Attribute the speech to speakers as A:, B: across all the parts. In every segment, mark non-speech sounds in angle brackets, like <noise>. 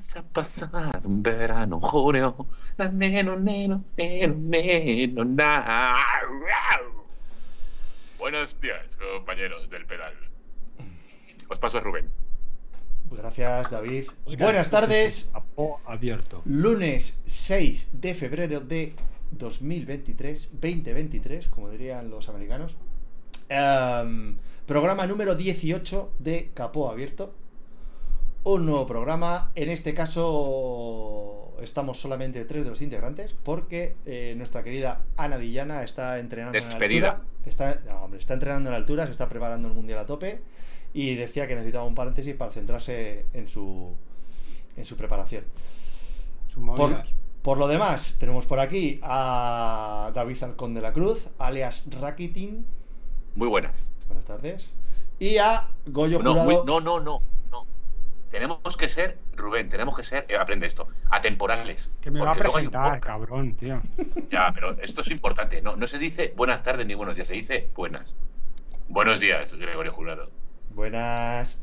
A: Se ha pasado un verano junio. Neno, neno, neno, neno, na. Buenos días, compañeros del pedal. Os paso a Rubén.
B: Gracias, David.
C: Oiga,
B: Buenas tardes.
C: Capó abierto.
B: Lunes 6 de febrero de 2023, 2023, como dirían los americanos. Em, programa número 18 de Capó Abierto. Un nuevo programa. En este caso estamos solamente tres de los integrantes porque eh, nuestra querida Ana Villana está entrenando en
A: Despedida.
B: altura. Está, no, hombre, está entrenando en altura, se está preparando el mundial a tope y decía que necesitaba un paréntesis para centrarse en su en su preparación. Por, lo demás, tenemos por aquí a David Alcón de la Cruz, alias Rakitin.
A: Muy buenas.
B: Buenas tardes. Y a Goyo
A: No,
B: Jurado.
A: muy- no, no, no, no. Tenemos que ser, Rubén, tenemos que ser, eh, aprende esto, atemporales.
C: Que me va a presentar, cabrón, tío. <laughs>
A: Ya, pero esto es importante. No, no se dice buenas tardes ni buenos días, se dice buenas. Buenos días, Gregorio Jurado.
B: Buenas.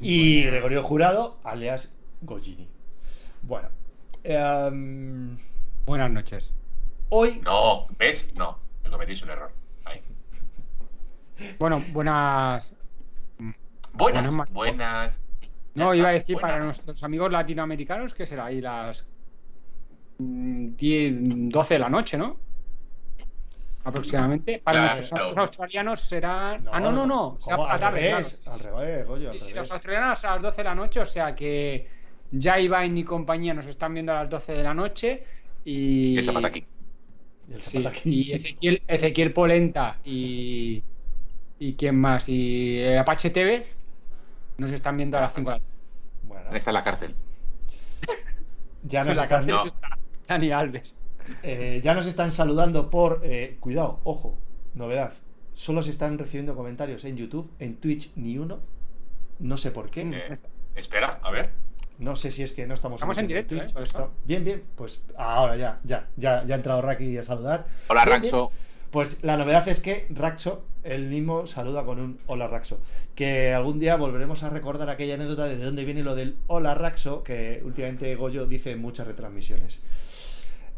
B: Y Gregorio Jurado, alias Gojini. Bueno. em,
C: Buenas noches.
B: hoy.
A: No, ¿ves? No, me cometís un error. Ahí. <laughs>
C: Bueno, buenas.
A: Buenas,
C: Buenas, No,
A: está,
C: iba a decir para nuestros amigos latinoamericanos que será ahí las mm, 10, 12 de la noche, ¿no? Aproximadamente. Para
A: Claro,
C: nuestros
A: claro.
C: australianos serán. ah, no, no, no. será
B: Al
C: tarde,
B: revés,
C: claro.
B: al revés, Goyo, al
C: Sí, sí, los australianos a las 12 de la noche, o sea que ya Iván y compañía nos están viendo a las 12 de la noche. Y.
A: Y el zapataki.
B: Y el
C: Sí,
B: zapataki.
C: y Ezequiel, Ezequiel Polenta y. ¿Y quién más? Y el Apache Tevez nos están viendo a las 5 de la tarde.
B: Bueno,
A: Está en la cárcel.
B: ya <laughs> nos,
C: En la cárcel
A: No.
C: está Dani Alves.
B: Eh, ya nos están saludando por. eh, cuidado, ojo, novedad. Solo se están recibiendo comentarios en YouTube, en Twitch ni uno. No sé por qué.
A: Eh, espera, a ver.
B: No sé si es que no estamos,
C: Estamos en directo, ¿eh?
B: Está- Bien, bien. Pues ahora ya, ya, ya, ya ha entrado Raki a saludar.
A: Hola,
B: Bien,
A: Raxo.
B: Pues la novedad es que Raxo, él mismo saluda con un Hola Raxo. Que algún día volveremos a recordar aquella anécdota de dónde viene lo del Hola Raxo, que últimamente Goyo dice en muchas retransmisiones.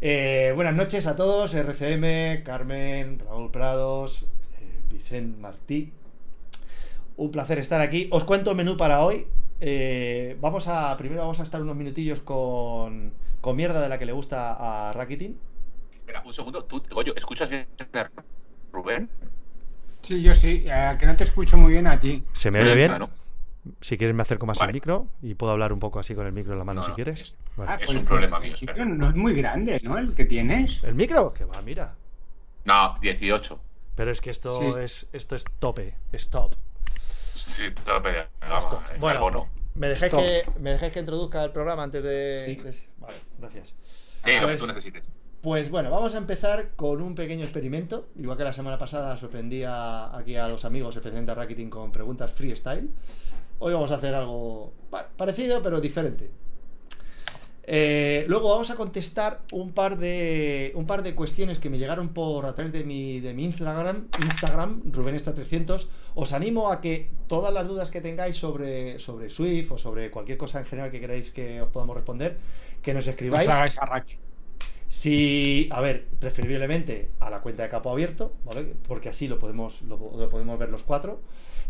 B: Eh, buenas noches a todos, RCM, Carmen, Raúl Prados, eh, Vicente Martí. Un placer estar aquí. Os cuento el menú para hoy. Eh, vamos a. Primero vamos a estar unos minutillos con. con mierda de la que le gusta a Rakitin.
A: Espera, un segundo. ¿Tú, Goyo, escuchas bien a Rubén?
C: Sí, yo sí, eh, que no te escucho muy bien a ti.
B: ¿Se me oye bien?
A: claro.
B: Si quieres me acerco más
A: Vale.
B: al micro y puedo hablar un poco así con el micro en la mano
A: No,
B: si
A: no,
B: quieres.
A: es-
B: Vale.
A: Es un problema mío,
C: el micro No es muy grande, ¿no? El que tienes.
B: ¿El micro? Que va, mira.
A: No, 18.
B: Pero es que esto
C: Sí.
B: es esto es tope, stop.
A: Sí, no, pero- no,
B: Stop.
A: eh,
B: Bueno. ¿me dejáis,
C: Stop.
B: que, ¿me dejáis que introduzca el programa antes de...?
C: Sí.
B: de- Vale, gracias.
A: Sí, lo que
B: Pues-
A: tú necesites.
B: Pues bueno, vamos a empezar con un pequeño experimento. Igual que la semana pasada sorprendí a- aquí a los amigos, especialmente a Rakitin, con preguntas freestyle. Hoy vamos a hacer algo pa- parecido, pero diferente. Eh, luego vamos a contestar un par de un par de cuestiones que me llegaron por a través de mi, de mi Instagram, Instagram, Rubenesta300. Os animo a que todas las dudas que tengáis sobre, sobre Swift o sobre cualquier cosa en general que queráis que os podamos responder, que nos
C: Os
B: escribáis.
C: arraque.
B: Si, a ver, preferiblemente a la cuenta de capo abierto, ¿vale? Porque así lo podemos, lo, lo podemos ver los cuatro.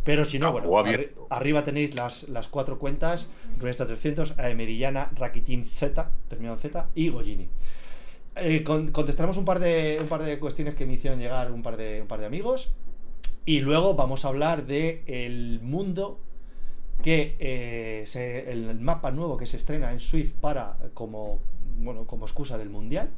B: Pero si no, bueno, arri- arriba tenéis las, las cuatro cuentas: Ruesta 300, AM Merillana, Rakitin Z, terminado en Z, y Gojini. Eh, con- contestaremos un par, de, un par de cuestiones que me hicieron llegar un par de, un par de amigos. Y luego vamos a hablar de el mundo que eh, se- el mapa nuevo que se estrena en Swift para como bueno como excusa del mundial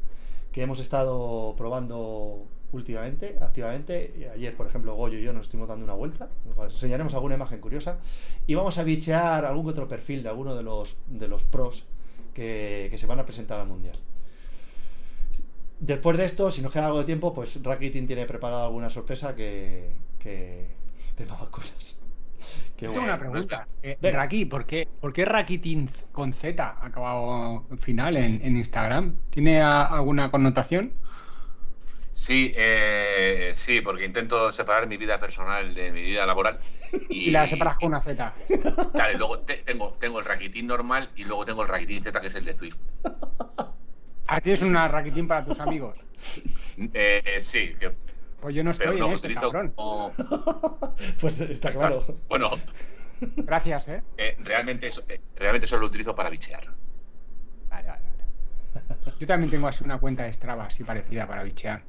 B: que hemos estado probando últimamente activamente ayer por ejemplo Goyo y yo nos estuvimos dando una vuelta os enseñaremos alguna imagen curiosa y vamos a bichear algún otro perfil de alguno de los de los pros que, que se van a presentar al mundial después de esto si nos queda algo de tiempo pues Rakitin tiene preparada alguna sorpresa que que <laughs> tema cosas Qué
C: Tengo una pregunta. Eh. Raki, ¿por qué, ¿por qué Rakitin con Z ha acabado final en, en Instagram? ¿Tiene a- alguna connotación?
A: Sí, eh, sí, porque intento separar mi vida personal de mi vida laboral. <laughs> Y,
C: Y la separas con una Z.
A: Claro, luego te- tengo, tengo el raquitín normal y luego tengo el raquitín Z, que es el de Swift.
C: Ah, tienes una Rakitin para tus amigos.
A: Eh, eh, sí, que,
C: Pues yo no estoy en
A: utilizo
C: cabrón.
A: como.
B: Pues está
A: Estás-
B: claro.
A: Bueno,
C: Gracias, ¿eh?
A: eh, realmente, eso- eh, realmente solo lo utilizo para bichear.
C: Yo también tengo así una cuenta de Strava así parecida para bichear.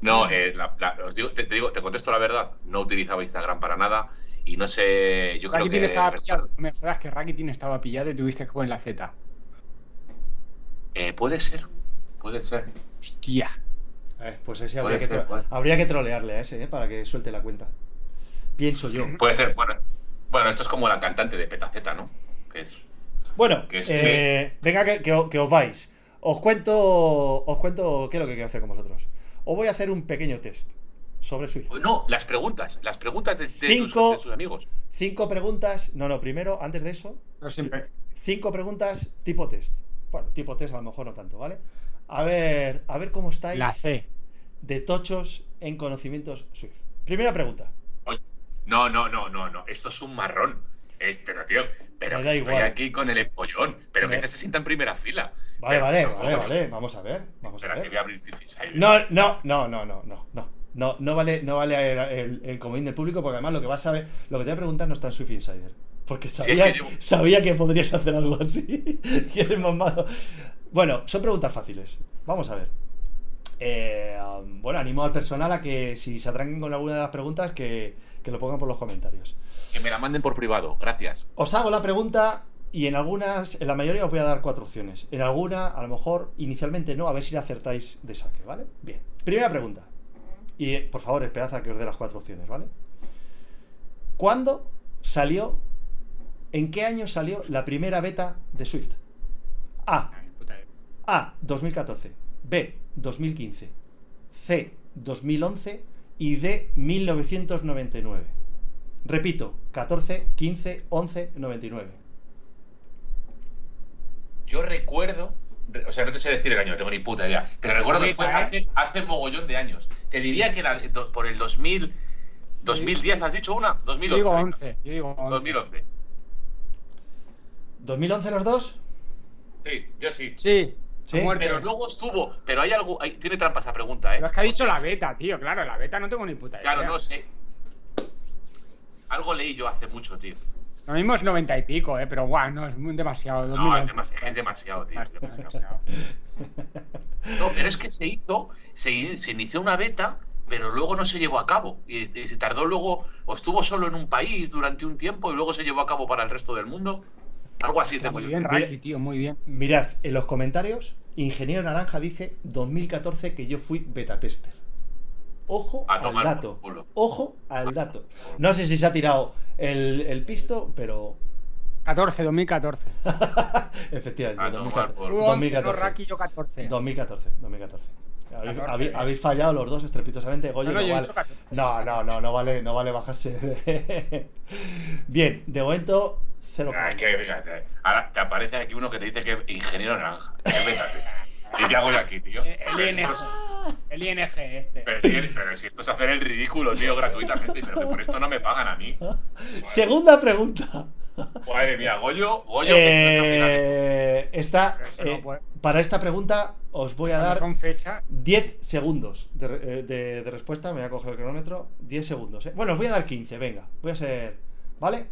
A: No, eh, la- la- os digo, te, te digo, te contesto la verdad. No utilizaba Instagram para nada y no sé. Yo creo
C: Rakitin
A: que.
C: estaba pillado. No me jodas que Rakitin estaba pillado y tuviste que poner la Z.
A: Eh, puede ser, puede ser.
C: Hostia.
B: Eh, pues ese habría que,
A: ser,
B: habría que trolearle a ese, eh, para que suelte la cuenta. Pienso yo. <laughs>
A: Puede ser, bueno. Bueno, esto es como la cantante de Petaceta, ¿no? Que es.
B: Bueno,
A: Que es
B: eh, venga que, que o- que os vais. Os cuento, os cuento qué es lo que quiero hacer con vosotros. Os voy a hacer un pequeño test sobre Swift.
A: No, las preguntas, las preguntas de, de tus,
B: Cinco.
A: de tus amigos.
B: Cinco preguntas. No, no, primero, antes de eso,
C: Yo siempre.
B: cinco preguntas tipo test. Bueno, tipo test a lo mejor no tanto, ¿vale? A ver, a ver cómo estáis
C: La C.
B: de tochos en conocimientos Swift. Primera pregunta.
A: No, no, no, no, no. Esto es un marrón. Pero, tío, pero que
B: da
A: estoy
B: igual.
A: aquí con el empollón. Pero que este se sienta en primera fila.
B: Vale,
A: Pero,
B: vale,
A: no,
B: vale, vale. Vamos a ver, vamos a
A: Espera, que
B: ver.
A: voy a abrir.
B: No, no, no, no, no, no, no. No, no vale, no vale el, el, el comodín del público porque además lo que vas a ver, lo que te voy a preguntar no está en Swift Insider. Porque
A: es
B: sabía,
A: que yo-
B: sabía que podrías hacer algo así. <laughs> y eres más malo. Bueno, son preguntas fáciles. Vamos a ver. Eh, um, bueno, animo al personal a que si se atranquen con alguna de las preguntas, que, que lo pongan por los comentarios.
A: Que me la manden por privado. Gracias.
B: Os hago la pregunta y en algunas, en la mayoría os voy a dar cuatro opciones. En alguna, a lo mejor, inicialmente no, a ver si la acertáis de saque, ¿vale? Bien. Primera pregunta. Y eh, por favor, esperad a que os dé las cuatro opciones, ¿vale? ¿Cuándo salió, en qué año salió la primera beta de Swift? A. A. 2014. B. 2015. C. 2011. Y D. 1999. Repito, 14, 15, 11, 99.
A: Yo recuerdo. re- O sea, no te sé decir el año, no tengo ni puta idea. Pero recuerdo que fue hace, hace mogollón de años. Te diría que era por el 2000. 2010, ¿has dicho una? 2011.
C: Yo digo
A: venga.
C: 11. Yo digo 11.
A: 2011.
B: ¿2011 los dos?
A: Sí, yo sí.
C: Sí.
B: Sí.
A: Pero luego estuvo. Pero hay algo. hay- tiene trampa esa pregunta, ¿eh?
C: Pero es que ha dicho la beta, tío. Claro, la beta no tengo ni puta idea.
A: Claro, no sé. Algo leí yo hace mucho, tío.
C: Lo mismo es 90 y pico, eh. Pero guau, no, es muy demasiado.
A: No,
C: 2011.
A: es, demasiado, es es tío. es
C: Demasiado,
A: demasiado. No, pero es que se hizo, se, se inició una beta, pero luego no se llevó a cabo. Y, y se tardó luego, o estuvo solo en un país durante un tiempo y luego se llevó a cabo para el resto del mundo. Algo así tengo
C: Muy bien, Raki, tío, muy bien.
B: Mirad, en los comentarios, Ingeniero Naranja dice 2014 que yo fui beta tester. Ojo
A: A
B: al dato. Ojo al dato. No sé si se ha tirado el, el pisto, pero
C: 14, 2014. <laughs>
B: efectivamente.
A: A tomar
B: 2014.
A: por-
C: Tú 11,
B: 2014.
C: no, Raki, yo 14.
B: 2014, 2014. Habéis,
C: 14,
B: habéis-
C: eh.
B: habéis fallado los dos estrepitosamente. Goyo,
C: No, no,
B: no, vale.
C: dicho 14.
B: no, no, no, no vale, no vale bajarse. de- <laughs> Bien, de momento, cero
A: Ay,
B: puntos.
A: que, fíjate, ahora te aparece aquí uno que te dice que es ingeniero naranja. ¿Qué beta ¿Qué te hago yo aquí, tío?
C: Eh, El ING. El ING este.
A: Pero, si- pero si esto es hacer el ridículo, tío, gratuitamente, pero que por esto no me pagan a mí. <laughs>
B: Segunda pregunta.
A: Madre mía, Goyo, Goyo, que no está.
B: Eh,
C: no
B: eh, para esta pregunta os voy a dar
C: son fechas.
B: 10 segundos de, eh, de- de respuesta. Me voy a coger el cronómetro. 10 segundos. ¿eh? Bueno, os voy a dar 15, venga. Voy a ser. ¿Vale?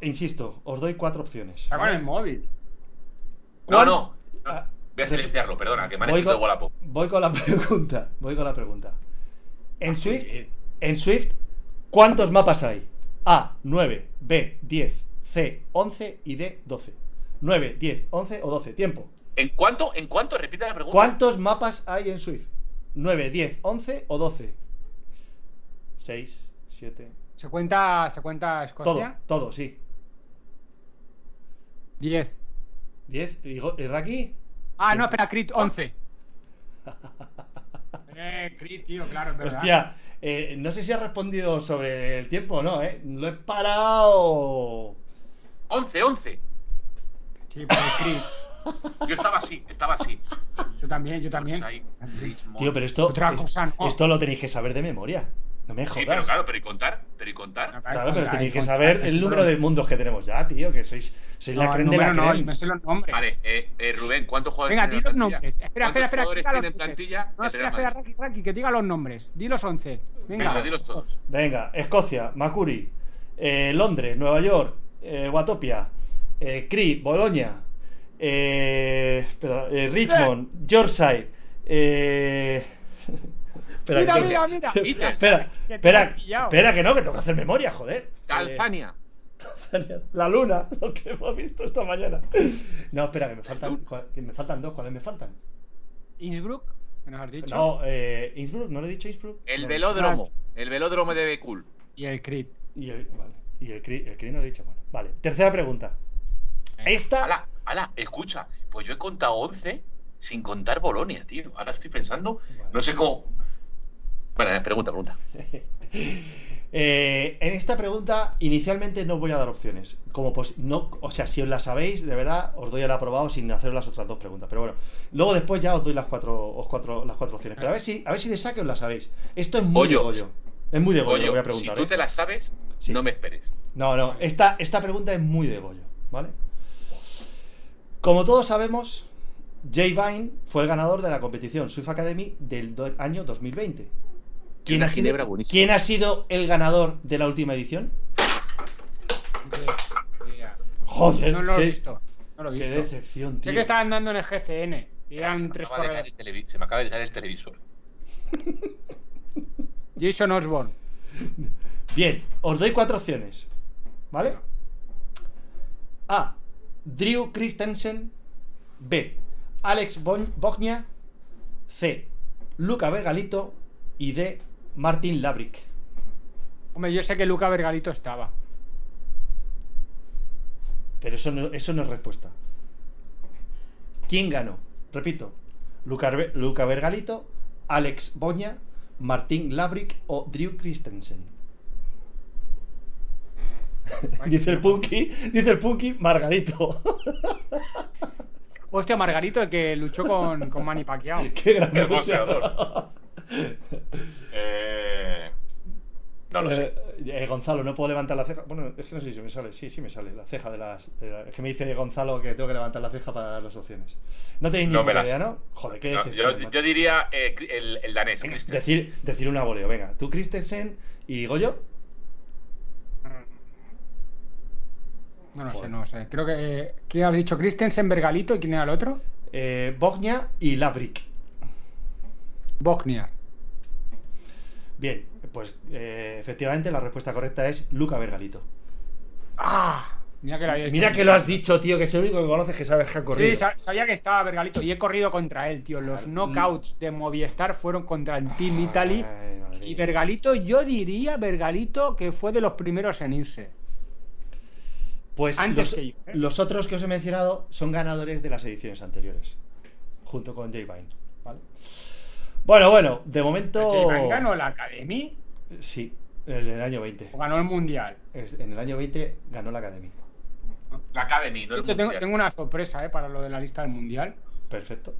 B: Insisto, os doy cuatro opciones.
C: Está con
B: ¿vale?
C: el móvil.
A: No,
B: ¿Cuál-
A: no.
B: Ah,
A: Voy a silenciarlo, perdona, que me han
B: Voy
A: escrito
B: con,
A: de Wallapop.
B: voy con la <laughs> pregunta. Voy con la pregunta. En Swift,
C: Sí.
B: en Swift, ¿cuántos mapas hay? A, 9, B, 10, C, 11 y D, 12. 9, 10, 11 o 12. Tiempo.
A: ¿En cuánto? ¿En cuánto? Repite la pregunta.
B: ¿Cuántos mapas hay en Swift? 9, 10, 11 o 12. 6, 7.
C: ¿Se cuenta, ¿se cuenta
B: Todo,
C: Escocia?
B: todo, sí.
C: 10.
B: 10. ¿Y, Raki?
C: Ah, no, espera, Crit 11. <laughs> Eh, Crit, tío, claro, es verdad.
B: Hostia, Eh, no sé si has respondido sobre el tiempo o no, ¿eh? Lo he parado.
A: 11, 11.
C: Sí, el Creed. <laughs>
A: Yo estaba así, estaba así.
C: Yo también, yo también.
A: Orsay, Richmond.
B: Tío, pero esto,
C: Otra
B: es-
C: cosa no.
B: esto lo tenéis que saber de memoria. No me jodas.
A: Sí, pero claro, pero y contar, pero y contar.
B: Claro, pero tenéis que
C: Contar,
B: saber el número de mundos que tenemos ya, tío. Que sois, sois la
C: No,
B: creen de la
C: no,
B: creen.
C: me sé los nombres.
A: Vale, eh, eh, Rubén, ¿cuántos jugadores
C: Venga, di
A: la
C: los
A: plantilla?
C: nombres. Espera,
A: ¿Cuántos
C: espera, espera.
A: jugadores
C: diga los
A: tiene en
C: nombres.
A: plantilla
C: No, espera, espera? Raki, Raki, que diga los nombres. Di los 11. Venga.
A: Venga, dilos todos.
B: Venga, Escocia, Macuri, eh, Londres, Nueva York, eh, Watopia, eh, Cree, Bolonia, eh, espera, eh, Richmond, Yorkshire, eh, <laughs> espera,
C: Mira,
B: que-
C: mira, mira. <laughs>
B: Espera,
C: Que
B: espera, espera, que no, que tengo que hacer memoria, joder.
A: Tanzania.
B: La luna, <laughs> lo que hemos visto esta mañana. No, espera, que me faltan, que me faltan dos, ¿cuáles me faltan?
C: Innsbruck, que nos has dicho.
B: No, eh, Innsbruck, ¿no le he dicho Innsbruck?
A: El
B: No.
A: velódromo. El velódromo de Bekul.
C: Y el Creed.
B: Y el, vale, y el Cree no lo he dicho, bueno. Vale, tercera pregunta. Esta...
A: Ala, ala, escucha. Pues yo he contado 11 sin contar Bolonia, tío. Ahora estoy pensando. No sé cómo. Bueno, eh, pregunta, pregunta. <laughs>
B: Eh, en esta pregunta, inicialmente no voy a dar opciones. Como pues, no, o sea, si os la sabéis, de verdad, os doy el aprobado sin hacer las otras dos preguntas. Pero bueno, luego después ya os doy las cuatro, os cuatro, las cuatro opciones. Pero a ver si, a ver si de saque os la sabéis. Esto es muy de
A: Goyo.
B: Es muy de Goyo,
A: Goyo,
B: lo voy a
A: si
B: preguntar.
A: tú
B: ¿eh?
A: te la sabes,
B: Sí.
A: no me esperes.
B: No, no, esta, esta pregunta es muy de Goyo, ¿vale? Como todos sabemos, Jay Vine fue el ganador de la competición Swift Academy del año 2020. ¿Quién ha, sido,
A: ginebra buenísima.
B: ¿Quién ha sido el ganador de la última edición? Joder,
C: No lo he
B: qué,
C: visto. No lo he
B: qué
C: visto.
B: decepción,
C: Sé
B: tío.
C: que estaban dando en el GCN. Y
A: se,
C: eran
A: me
C: tres
A: el televi- se me acaba de caer el televisor. <laughs>
C: Jason Osborne.
B: Bien, os doy cuatro opciones. ¿Vale? A. Drew Christensen. B. Alex Bognia. C. Luca Vergalito. Y D. Martin Labrick.
C: Hombre, yo sé que Luca Vergalito estaba.
B: Pero eso no, eso no es respuesta. ¿Quién ganó? Repito. Luca, Luca Vergalito, Alex Boña, Martín Labrick o Drew Christensen. <laughs> dice el Punky, dice el Punky, Margarito.
C: Hostia, Margarito, el que luchó con, con Manny Pacquiao. <laughs>
B: Qué gran
A: El
B: boxeador. <laughs>
A: Eh, no lo sé.
B: Eh, eh, Gonzalo, no puedo levantar la ceja. Bueno, es que no sé si me sale. Sí, sí me sale. La ceja de las. de la- Es que me dice Gonzalo que tengo que levantar la ceja para dar las opciones. No tenéis ni
A: No las-
B: idea, ¿no? Joder, qué
A: No, yo, diría eh, el, el danés,
B: Venga, decir, decir una voleo, venga. Tú, Christensen y Goyo.
C: No, no sé, no sé. Creo que. ¿Quién has dicho? Christensen, Vergalito y quién era el otro?
B: Eh, Bognia y Lavrik.
C: Bognia.
B: Bien, pues eh, efectivamente la respuesta correcta es Luca Vergalito.
C: ¡Ah! Mira que lo había dicho.
B: Mira que lo has dicho, tío, que es el único que conoces que sabes que ha corrido.
C: Sí, sa- sabía que estaba Vergalito y he corrido contra él, tío. Los knockouts de Movistar fueron contra el Team Italy.
B: Madre
C: Y. Vergalito, yo diría Vergalito que fue de los primeros en irse.
B: Pues
C: Antes
B: los,
C: que yo, ¿eh?
B: los otros que os he mencionado son ganadores de las ediciones anteriores. Junto con Jay Vine. ¿vale? Bueno, bueno, de momento.
C: Ganó la Academy
B: Sí, en el año 20.
C: o ganó el Mundial.
B: Es- en el año 20 ganó la Academy.
A: La Academy, no el
C: Yo tengo, una sorpresa, ¿eh? Para lo de la lista del Mundial.
B: Perfecto.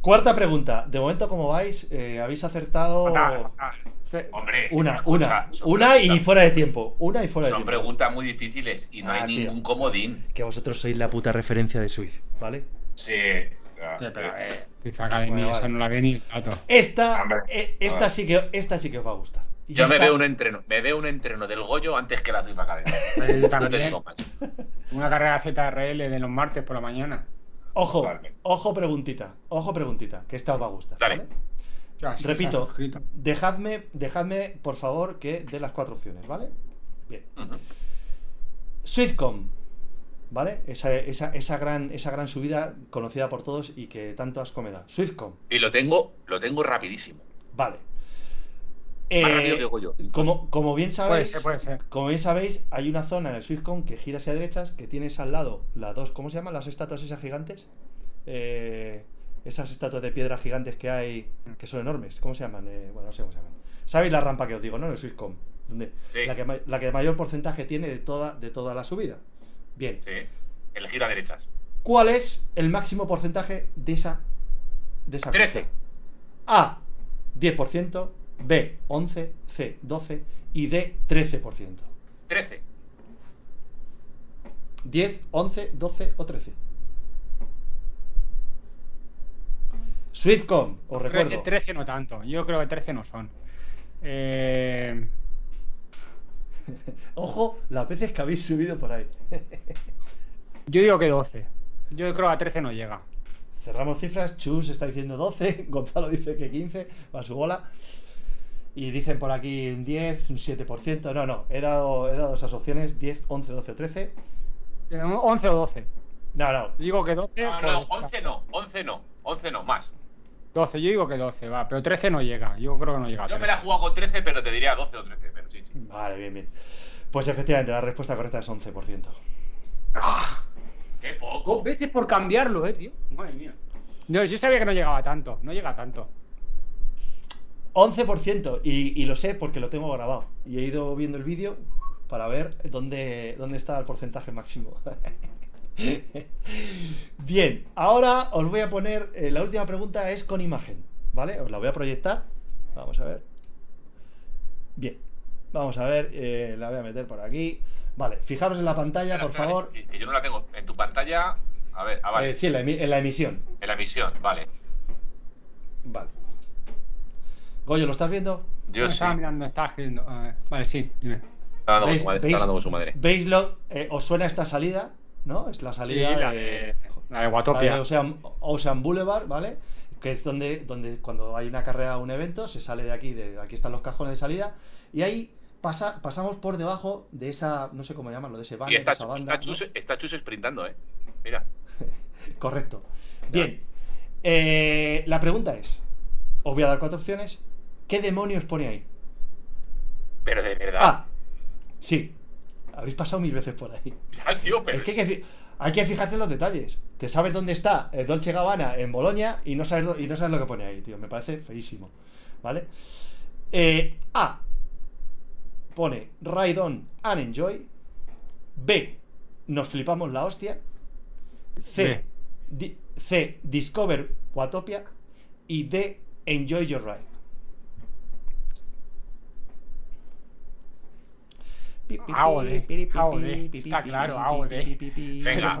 B: Cuarta pregunta. De momento, como vais, eh, habéis acertado
C: Fatal, fatal. Fe-
A: Hombre,
B: una,
A: escucha,
B: una,
A: son
B: una y fuera de tiempo. Una y fuera de
A: Son
B: tiempo.
A: preguntas muy difíciles y no
B: Ah,
A: hay
B: tío.
A: ningún comodín.
B: Que vosotros sois la puta referencia de Swift, ¿vale?
A: Sí.
C: Sí, pero, eh, FIFA Academy,
B: Bueno,
C: esa
B: vale.
C: no la ve ni el gato.
B: Esta,
A: Hombre,
B: eh, esta, sí que, esta sí que os va a gustar. Y
A: Yo me veo un entreno, me veo un entreno del Goyo antes que la Swift Academy. <laughs> No te
C: también.
A: digo más.
C: Una carrera ZRL de los martes por la mañana.
B: Ojo,
A: Vale.
B: ojo preguntita, ojo preguntita, que esta os va a gustar.
A: Dale.
B: ¿vale?
C: Ya, sí,
B: Repito, dejadme, dejadme, por favor, que dé las cuatro opciones, ¿vale? Bien. Swiftcom, ¿vale? Esa, esa, esa, gran, esa gran subida conocida por todos y que tanto asco me da. Swiftcom,
A: Y lo tengo, lo tengo rapidísimo.
B: vale.
A: Más
B: Eh,
A: rápido que Goyo. incluso.
B: como, como bien
C: Puede
B: sabéis,
C: ser, puede ser.
B: como bien sabéis, hay una zona en el Swiftcom que gira hacia derechas, que tienes al lado las dos, ¿cómo se llaman? Las estatuas esas gigantes. Eh, esas estatuas de piedra gigantes que hay, que son enormes. ¿Cómo se llaman? Eh, bueno, no sé cómo se llaman. ¿Sabéis la rampa que os digo, no? En el Swisscom. Donde,
A: Sí.
B: la, que, la que mayor porcentaje tiene de toda, de toda la subida. Bien.
A: Sí. Elegir a derechas.
B: ¿Cuál es el máximo porcentaje de esa, de esa
A: 13.
B: cuesta? A, 10%, B, 11, C, 12 y D, 13%.
A: 13.
B: 10, 11, 12 o 13. Swiftcom, os recuerdo.
C: 13, 13 no tanto. Yo creo que 13 no son. Eh, <laughs>
B: Ojo, las veces que habéis subido por ahí.
C: Yo digo que 12. Yo creo que a 13 no llega.
B: Cerramos cifras. Chus está diciendo 12. <laughs> Gonzalo dice que 15. Va a su bola. Y dicen por aquí un 10, un 7%. No, no. He dado, he dado esas opciones: 10, 11, 12, 13.
C: Eh, 11 o 12.
B: No, no.
C: Digo que 12.
A: No, no,
C: pues,
A: 11 no, 11 no, 11 no, más.
C: 12, yo digo que 12, va. Pero 13 no llega. Yo creo que no llega
A: Yo
C: 13.
A: me la he jugado con 13, pero te diría 12 o 13, pero sí, sí.
B: Vale, bien, bien. Pues efectivamente, la respuesta correcta es 11%.
A: ¡Qué
C: Dos
A: poco!
C: veces por cambiarlo, eh, tío. Madre mía. No, yo sabía que no llegaba tanto. No llega tanto.
B: 11%. Y, y lo sé porque lo tengo grabado. Y he ido viendo el vídeo para ver dónde, dónde está el porcentaje máximo. <laughs> Bien, ahora os voy a poner. eh, la última pregunta es con imagen. ¿Vale? Os la voy a proyectar. Vamos a ver. Bien. Vamos a ver. eh, la voy a meter por aquí. Vale, fijaros en la pantalla, por
A: Espera,
B: favor.
A: que- yo no la tengo en tu pantalla. A ver, ah, vale.
B: Eh, sí, en la, emi- en la emisión.
A: En la emisión, vale.
B: Vale. Goyo, ¿lo estás viendo?
A: Yo
C: No,
A: sí.
C: Estaba mirando, estaba escribiendo. A ver, Vale, sí, dime.
A: Está hablando con
B: ¿Veis,
A: su madre.
B: veis-
A: Está hablando con su madre.
B: veis lo- eh, ¿Os suena esta salida? ¿No? Es la
C: Sí,
B: salida
C: la
B: de,
C: la de
B: la
C: Watopia.
B: de Ocean, Ocean Boulevard, ¿vale? Que es donde, donde cuando hay una carrera o un evento, se sale de aquí, de aquí están los cajones de salida, y ahí pasa, pasamos por debajo de esa, no sé cómo llamarlo, de ese banner,
A: Y está,
B: de esa banda.
A: está, Chus, está Chus sprintando, ¿eh? Mira. <laughs>
B: Correcto. Bien. Eh, la pregunta es, os voy a dar cuatro opciones. ¿Qué demonios pone ahí?
A: Pero de verdad.
B: Ah, sí. Habéis pasado mil veces por ahí. <laughs>
A: Ya, tío, pero.
B: Es que hay que, fi- hay que fijarse en los detalles. Te sabes dónde está eh, Dolce Gabbana en Bolonia y no sabes, y no sabes lo que pone ahí, tío. Me parece feísimo. ¿Vale? Eh, A. Pone Ride on and enjoy. B. Nos flipamos la hostia. C. di- C. Discover Watopia. Y D. Enjoy your ride.
C: De, hago de, está claro, hago de.
A: Venga, la,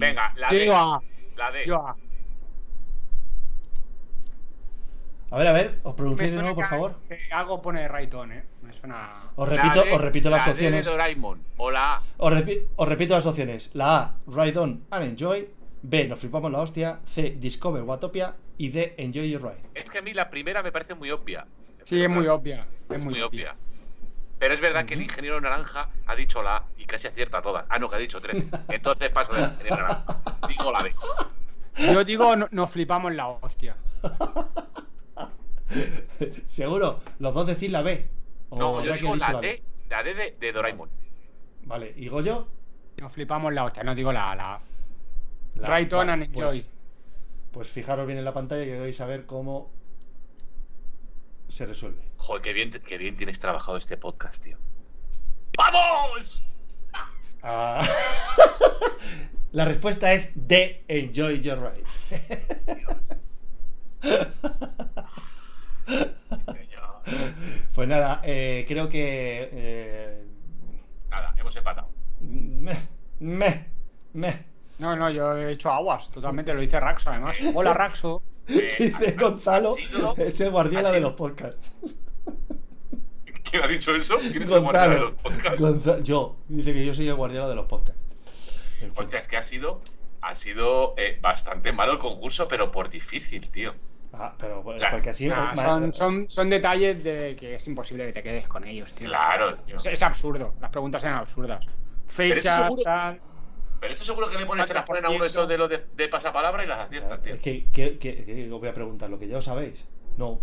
A: venga, la
C: Yo
A: D. La D.
C: Yo A.
B: A ver, a ver, os pronunciáis de nuevo, por favor.
C: Algo pone Rayton, eh.
B: Os
A: La
B: repito,
A: D-
B: os repito las
A: la
B: opciones.
A: de Doraemon. O la A.
B: Os, repi- os repito las opciones. La A, Ride On and Enjoy. B, nos flipamos la hostia. C, Discover Watopia. Y D, Enjoy Your Ride.
A: Es que a mí la primera me parece muy obvia.
C: Sí, es muy obvia. Es
A: Es
C: muy,
A: muy
C: obvia.
A: obvia. Pero es verdad que el ingeniero naranja ha dicho la A y casi acierta todas. Ah, no, que ha dicho tres. <laughs> Entonces paso del ingeniero naranja. Digo la B.
C: Yo digo, no- nos flipamos la hostia. <laughs>
B: Seguro, los dos decís la B. O
A: No, yo digo la D, la D de, de Doraemon.
B: Vale, ¿y Goyo?
C: Nos flipamos la hostia. No digo la A, la A.
B: La-
C: Right on and
B: pues-
C: enjoy.
B: Pues, fijaros bien en la pantalla que vais a ver cómo se resuelve.
A: Joder, qué bien, qué bien tienes trabajado este podcast, tío. ¡Vamos!
B: Ah. <laughs> la respuesta es D, Enjoy Your Ride. <laughs> <laughs> Pues nada, eh, creo que... eh,
A: Nada, hemos empatado.
B: me, me, me.
C: No, no, yo he hecho aguas. Totalmente. Lo dice Raxo, además. Hola, Raxo.
A: Eh,
B: Dice Gonzalo,
A: ha sido-
B: es el guardiola
A: ha
B: de los podcasts. <laughs>
A: ¿Quién ha dicho eso? ¿Quién es el guardián de
B: Gonzalo,
A: los podcasts?
B: Yo, dice que yo soy el guardiola de los podcasts. En fin.
A: Hostia, es que ha sido, ha sido eh, bastante malo el concurso, pero por difícil, tío.
B: Ah, pero bueno,
A: O sea,
B: porque así.
C: Nah,
B: ma-
C: son, son, son detalles de que es imposible que te quedes con ellos, tío.
A: Claro, tío.
C: Es, es absurdo. Las preguntas eran absurdas. Fechas,
A: seguro-
C: tal.
A: Pero esto seguro que le ponen, se las ponen a uno de esos de los de, de pasapalabra y las aciertan, tío.
B: Es que, que- que- que os voy a preguntar lo que ya os sabéis. No,
A: O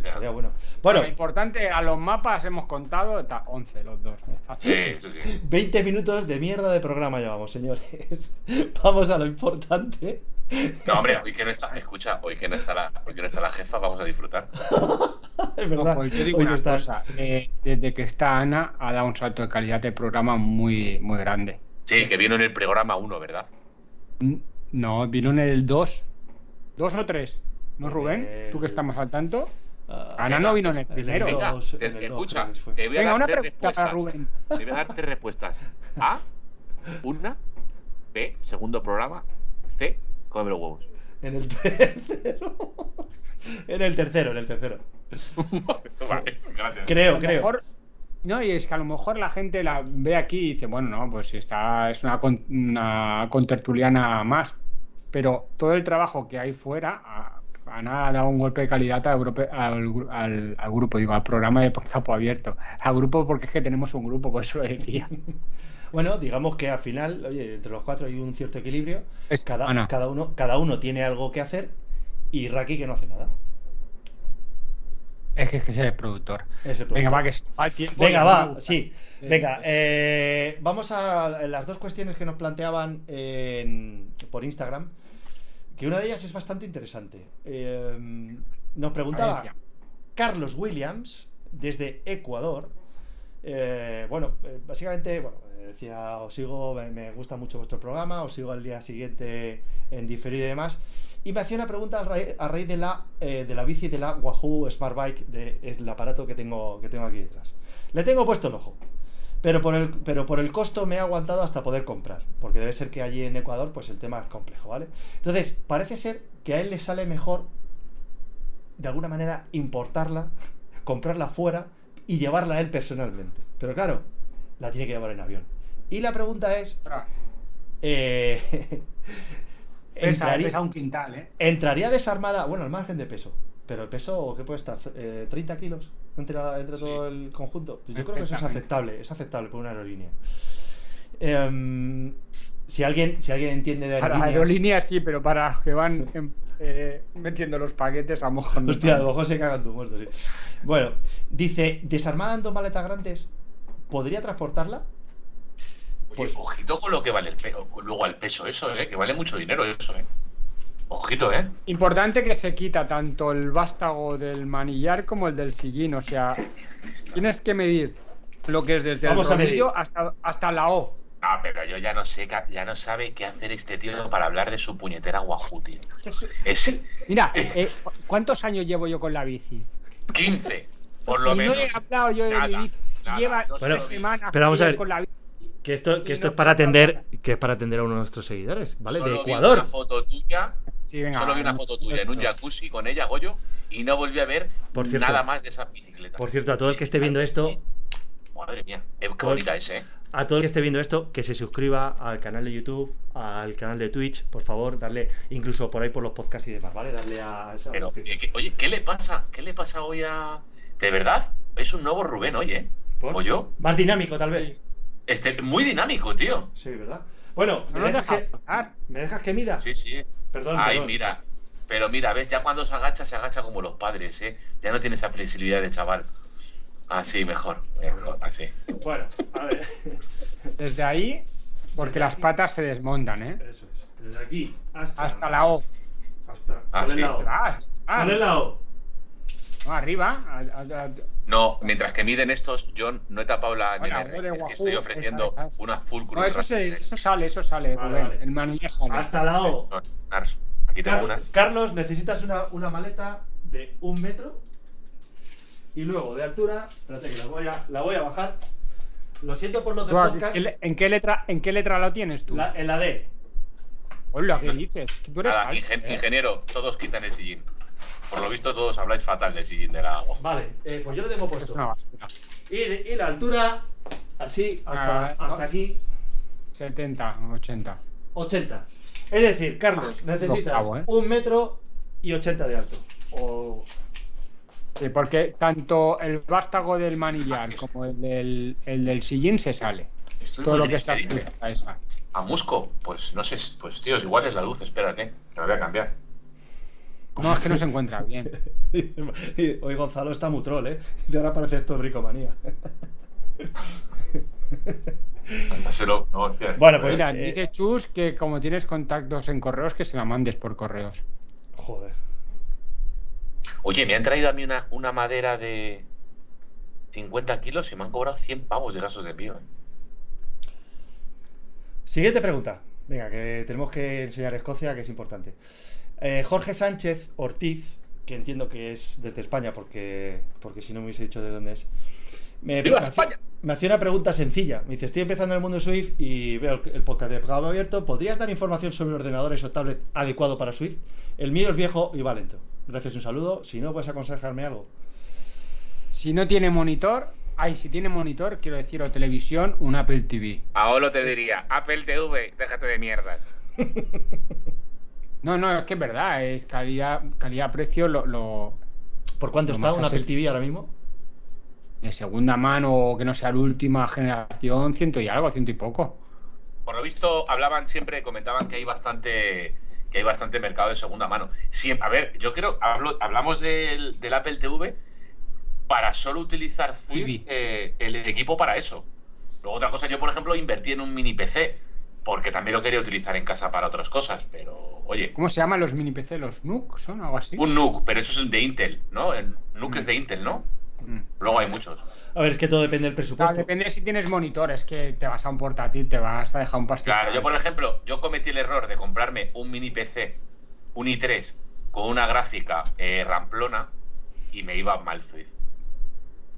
A: sea,
B: estaría bueno. Bueno,
C: Lo importante, a los mapas hemos contado ta- 11 los dos.
A: Sí, eso sí.
B: 20 minutos de mierda de programa llevamos, señores. <laughs> Vamos a lo importante.
A: No, hombre, hoy que no está, escucha, hoy que no está la, hoy que no está la jefa, vamos a disfrutar. <laughs>
B: es verdad.
C: Ojo, yo digo
B: hoy
C: una
B: está.
C: cosa, eh, desde que está Ana ha dado un salto de calidad de programa muy, muy grande.
A: Sí, que vino en el programa 1, ¿verdad?
C: N- No, vino en el 2. ¿Dos o tres? ¿No, Rubén?
B: El-
C: ¿Tú que estás más al tanto?
B: Ah,
C: Ana no vino en el primero.
A: Venga, te-
B: el
A: escucha, te voy a
C: Venga,
A: dar
C: una
A: tres
C: pregunta para
A: respuestas.
C: Rubén.
A: Te voy a dar tres respuestas. A, una. B, segundo programa. C, come los huevos.
B: En el <laughs> tercero. en el tercero, en el tercero. <laughs>
A: vale, gracias.
C: A
B: Creo, creo.
C: mejor- no, y es que a lo mejor la gente la ve aquí y dice, bueno, no, pues está, es una, con- una contertuliana más. Pero todo el trabajo que hay fuera, Ana ha dado un golpe de calidad al grupo, al, gru- al- al grupo, digo, al programa de Capo Abierto. Al grupo porque es que tenemos un grupo, por eso lo decía. <laughs>
B: Bueno, digamos que al final, oye, entre los cuatro hay un cierto equilibrio.
C: Es
B: Cada, cada, uno, cada uno tiene algo que hacer y Raki que no hace nada.
C: Es que es que es el productor. Venga, va, que se va el tiempo. y
B: Venga, va, sí.
C: Eh,
B: Venga, eh, vamos a las dos cuestiones que nos planteaban en- por Instagram, que una de ellas es bastante interesante. Eh, nos preguntaba. Carlos Williams, desde Ecuador. eh, bueno, básicamente, bueno, decía, os sigo, me, gusta mucho vuestro programa, os sigo al día siguiente en diferido y demás. Y me hacía una pregunta a raíz, a raíz de, la, eh, de la bici de la Wahoo Smart Bike, de, es el aparato que tengo, que tengo aquí detrás. Le tengo puesto el ojo. Pero por, el, pero por el costo me ha aguantado hasta poder comprar. Porque debe ser que allí en Ecuador, pues el tema es complejo, ¿vale? Entonces, parece ser que a él le sale mejor, de alguna manera, importarla, <laughs> comprarla fuera y llevarla a él personalmente. Pero claro, la tiene que llevar en avión. Y la pregunta es. Eh, <laughs>
C: Pesa,
B: ¿entraría,
C: pesa un quintal, ¿eh?
B: entraría desarmada? Bueno, al margen de peso. Pero el peso, ¿qué puede estar? Eh, ¿30 kilos entre, la- entre todo el conjunto? Pues yo creo que eso es aceptable, es aceptable por una aerolínea. Em, si, alguien, si alguien entiende de
C: Para
B: aerolíneas...
C: aerolíneas sí, pero para los que van em, eh, metiendo los paquetes, a no.
B: Hostia, a lo mejor se cagan tu muerto, sí. Bueno, dice, desarmada en dos maletas grandes, ¿podría transportarla? Pues-
A: ojito con lo que vale el peso, luego al peso eso, ¿eh? Que vale mucho dinero eso, ¿eh? Ojito, ¿eh?
C: Importante que se quita tanto el vástago del manillar como el del sillín. O sea, tienes que medir lo que es desde
B: Vamos
C: el rodillo hasta, hasta la O.
A: Ah, pero yo ya no sé, ya no sabe qué hacer este tío para hablar de su puñetera Wahoo, tío. Es
C: Mira, <laughs> eh, ¿cu- ¿cuántos años llevo yo con la bici?
A: 15, por lo
C: y
A: menos.
C: no he hablado yo de
A: Nada,
C: mi bici.
A: nada,
C: Lleva
A: no
B: Bueno,
C: tres semanas
B: pero vamos a ver.
C: con la bici.
B: Que esto, que esto
C: no
B: es para atender, que es para atender a uno de nuestros seguidores, ¿vale?
A: Solo
B: de
A: vi
B: Ecuador.
A: una foto tuya,
C: Sí, venga,
A: solo vi una foto tuya en un jacuzzi con ella, Goyo, y no volví a ver
B: Por cierto.
A: nada más de esa bicicleta.
B: Por cierto, a todo el que esté viendo esto,
A: Madre mía, qué bonita es, ¿eh?
B: a todo el que esté viendo esto, que se suscriba al canal de YouTube, al canal de Twitch, por favor, darle, incluso por ahí por los podcasts y demás, ¿vale? Darle a esa
A: Pero, eh, que- oye, ¿qué le pasa? ¿Qué le pasa hoy a...? De verdad, es un nuevo Rubén hoy, ¿eh?
B: ¿Por?
A: ¿O yo?
B: Más dinámico, tal vez.
A: Este, muy dinámico, tío.
B: Sí, ¿verdad? Bueno,
C: No
B: ¿me, dejas
C: deja
B: que. ¿me dejas que mida?
A: Sí, sí.
B: Perdón,
A: Ay,
B: perdón.
A: mira. Pero mira, ves, ya cuando se agacha, se agacha como los padres, ¿eh? Ya no tiene esa flexibilidad de chaval. Así, mejor. mejor, así.
B: Bueno, a ver.
C: Desde ahí, porque las patas se desmontan, ¿eh?
B: Eso es. Desde aquí hasta,
C: Hasta la O.
B: Hasta.
A: Ah,
B: ¿Cuál es
A: sí.
B: la O?
C: Ah, ah,
B: ¿Cuál es la O?
C: arriba. a- a- a-
A: No, mientras que miden estos, yo no he tapado la
C: Bueno,
A: NR. Es que estoy ofreciendo
C: esa, esa.
A: una full cruz.
C: No, eso, se- eso sale, eso sale,
B: Vale,
C: Rubén.
B: vale.
C: El manillar sale.
B: Hasta la O.
A: Aquí tengo
B: Car-
A: unas.
B: Carlos, necesitas una, una maleta de un metro. Y luego de altura. Espérate que la voy a, la voy a bajar. Lo siento por los del
C: Tú, ¿en
B: podcast.
C: ¿En qué letra, en qué letra lo tienes tú?
B: La- en la D.
C: Hola, ¿qué dices? Tú eres
A: Nada,
C: alto,
A: ingen-
C: ¿eh?
A: ingeniero, todos quitan el sillín. Por lo visto, todos habláis fatal del sillín de la Wahoo.
B: Vale, eh, pues yo lo tengo
C: Es
B: puesto.
C: una basura.
B: Y, de- y la altura, así, hasta,
C: Ah,
B: hasta aquí,
C: 70, 80.
B: 80. Es decir, Carlos,
C: Ah,
B: necesitas
C: ¿eh?
B: un metro y 80 de alto. O
C: Sí, porque tanto el vástago del manillar como el del, el del sillín se sale.
A: Estoy
C: Todo lo que
A: bien,
C: está
A: ¿qué dice?
C: a esa.
A: A Musco, pues no sé, pues tío, igual es la luz, espérate, que la voy a cambiar.
C: No, es que no se encuentra bien. <laughs>
B: Hoy Gonzalo está muy troll, ¿eh? Y ahora parece esto de bricomanía.
A: No, hostia,
B: Bueno, pues-
C: Mira,
B: eh,
C: dice Chus que como tienes contactos en correos, que se la mandes por correos.
B: Joder.
A: Oye, me han traído a mí una, una madera de 50 kilos y me han cobrado 100 pavos de gastos de envío. ¿eh?
B: Siguiente pregunta. Venga, que tenemos que enseñar Escocia, que es importante. Eh, Jorge Sánchez Ortiz, que entiendo que es desde España, porque, porque si no me hubiese dicho de dónde es. Me,
A: ¡Viva
B: me hacía-
A: España!
B: me hacía una pregunta sencilla. Me dice, estoy empezando en el mundo de Swift y veo el, el podcast de Pegado Abierto. ¿Podrías dar información sobre ordenadores o tablet adecuado para Swift? El mío es viejo y va lento. Gracias, un saludo. Si no, puedes aconsejarme algo.
C: Si no tiene monitor, ay, si tiene monitor, quiero decir, o televisión, un Apple TV.
A: Ahora te diría, Apple TV, déjate de mierdas. <laughs>
C: No, no, es que es verdad, es calidad, calidad-precio lo, lo-
B: ¿Por cuánto
C: Lo
B: está un Apple. TV ahora mismo?
C: de segunda mano, que no sea la última generación, ciento y algo, ciento y poco.
A: Por lo visto, hablaban siempre, comentaban que hay bastante que hay bastante mercado de segunda mano. Siem- a ver, yo creo, hablo, hablamos del, del Apple TV para solo utilizar eh, el equipo para eso. Luego otra cosa, yo por ejemplo invertí en un mini PC, porque también lo quería utilizar en casa para otras cosas, pero oye,
C: ¿Cómo se llaman los mini PC? ¿Los NUC son algo así?
A: un NUC, pero eso es de Intel, ¿no? El NUC
C: Mm.
A: es de Intel, ¿no?
C: Mm.
A: Luego hay muchos.
B: A ver, es que todo depende del
C: Claro,
B: presupuesto.
C: depende si tienes monitor, es que te vas a un portátil, te vas a dejar un pastizal.
A: Claro, yo por ejemplo, yo cometí el error de comprarme un mini PC, un i3, con una gráfica eh, ramplona y me iba mal Swift.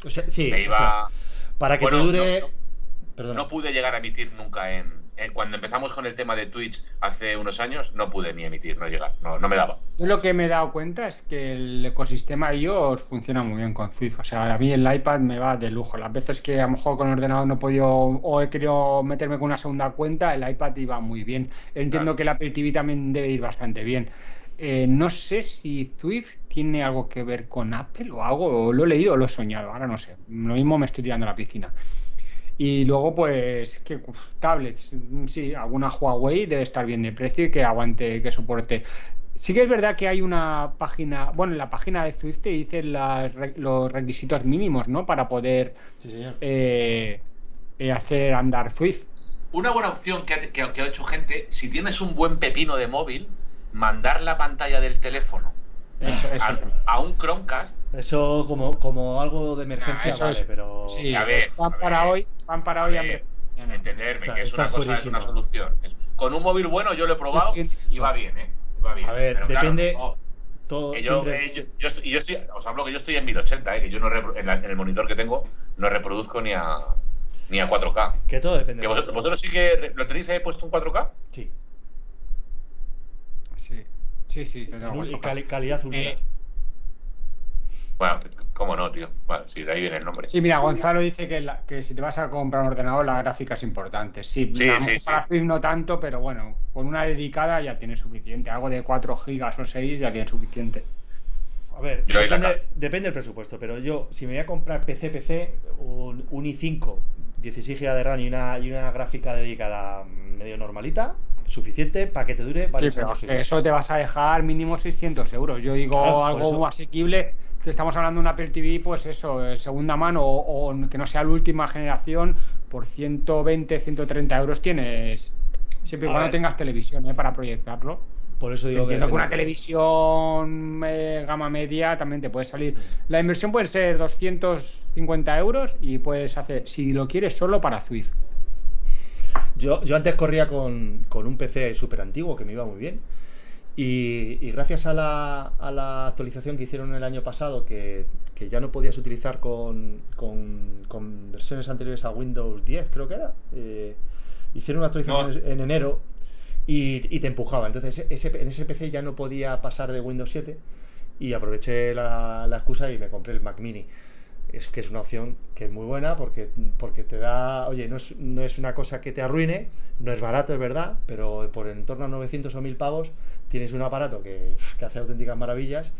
B: O sea, sí,
A: Me
B: o sea,
A: iba.
B: para que
A: Bueno,
B: te dure.
A: no. No pude llegar a emitir nunca en. En- Cuando empezamos con el tema de Twitch hace unos años, no pude ni emitir, no llegar, no, no me daba.
C: Yo lo que me he dado cuenta es que el ecosistema iOS funciona muy bien con Swift. O sea, a mí el iPad me va de lujo. Las veces que a lo mejor con el ordenador no he podido o he querido meterme con una segunda cuenta, el iPad iba muy bien. Entiendo
A: Claro.
C: que el Apple TV también debe ir bastante bien. Eh, no sé si Swift tiene algo que ver con Apple o algo, o lo he leído o lo he soñado, ahora no sé. Lo mismo me estoy tirando a la piscina. Y luego, pues, que uf, tablets, mm, sí, alguna Huawei debe estar bien de precio y que aguante, que soporte. Sí que es verdad que hay una página, bueno, en la página de Swift te dicen las los requisitos mínimos, ¿no? Para poder
B: Sí, señor.
C: eh, eh, hacer andar Swift.
A: Una buena opción que ha, que ha- que ha hecho gente, si tienes un buen pepino de móvil, mandar la pantalla del teléfono
C: Eso, eso,
A: a, un Chromecast.
B: Eso como, como algo de emergencia,
C: Ah, eso
B: vale,
C: es-
B: pero.
C: Sí,
A: a ver,
C: es pan
A: a
C: para hoy, pan para
A: a
C: hoy,
A: ver. Entenderme,
B: Está-
A: que es una cosa, es una solución. Es- con un móvil bueno yo lo he probado y va bien, ¿eh? Va bien.
B: A ver,
A: Pero claro,
B: depende-
A: no,
B: Todo,
A: que yo,
B: siempre-
A: eh, yo, yo estoy, yo estoy- os hablo que yo estoy en 1080, ¿eh? que yo no en, la- en el monitor que tengo no reproduzco ni a ni a 4K.
B: Que todo depende.
A: ¿Que
B: de
A: vosotros, vosotros sí que lo tenéis ahí puesto en 4K?
B: Sí.
C: Sí, sí, sí. lo tengo
B: Y cali- calidad ultra.
C: Eh,
A: Bueno, cómo no, tío. Bueno, sí, de ahí viene el nombre.
C: Sí, mira, Gonzalo dice que, la- que si te vas a comprar un ordenador, la gráfica es importante. Sí,
A: Sí, sí,
C: para no tanto, pero bueno, con una dedicada ya tiene suficiente. Algo de 4 gigas o 6 ya tiene suficiente.
B: A ver, depende, depende del presupuesto, pero yo, si me voy a comprar PC, PC, un, un i5, 16 GB de RAM y una, y una gráfica dedicada medio normalita, suficiente para que te dure varios años.
C: eso te vas a dejar mínimo 600 euros. Yo digo
B: Claro,
C: algo asequible. Estamos hablando de un Apple TV, pues eso, eh, segunda mano o, o que no sea la última generación, por 120, 130 euros tienes. Siempre y cuando tengas televisión ¿eh? para proyectarlo.
B: Por eso digo
C: Entiendo que una televisión eh, gama media también te puede salir. La inversión puede ser 250 euros y puedes hacer, si lo quieres, solo para Swift.
B: Yo, yo antes corría con, con un PC súper antiguo que me iba muy bien. Y, y gracias a la, a la actualización que hicieron el año pasado, que, que ya no podías utilizar con, con- con versiones anteriores a Windows 10, creo que era, eh, hicieron una actualización en enero y, y te empujaba. Entonces ese, en ese PC ya no podía pasar de Windows 7 y aproveché la, la excusa y me compré el Mac Mini. Es que es una opción que es muy buena porque, porque te da, oye, no es, no es una cosa que te arruine, no es barato, es verdad, pero por en torno a 900 o 1000 pavos tienes un aparato que, que hace auténticas maravillas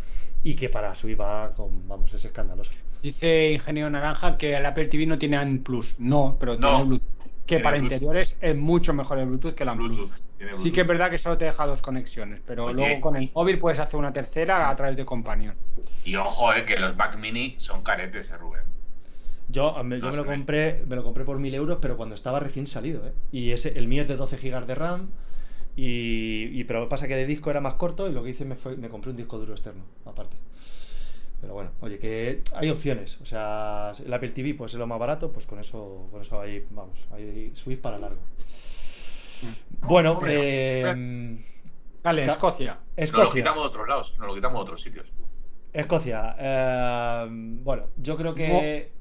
B: y que para su va con, vamos, es escandaloso.
C: Dice Ingenio Naranja que el Apple TV no tiene AN Plus. No, pero
A: No.
C: tiene Bluetooth. Que para
A: Bluetooth.
C: interiores es mucho mejor el Bluetooth que el AN Plus.
A: Bluetooth.
C: Sí que es verdad que solo te deja dos conexiones, pero
A: Oye.
C: luego con el móvil puedes hacer una tercera a través de Companion.
A: Y ojo, eh, que los Mac Mini son caretes, eh, Rubén.
B: Yo, me, yo me lo compré, me lo compré por 1000 euros, pero cuando estaba recién salido, ¿eh? Y ese, el mío es de 12 GB de RAM. Y, y, pero pasa que de disco era más corto y lo que hice me, fue, me compré un disco duro externo, aparte. Pero bueno, oye, que hay opciones. O sea, el Apple TV pues es lo más barato, pues con eso, con eso ahí, vamos, hay Switch para largo. Bueno, eh,
C: Dale, Escocia.
A: Escocia. Nos lo quitamos de otros lados, nos lo quitamos de otros sitios.
B: Escocia. Eh, bueno, yo creo que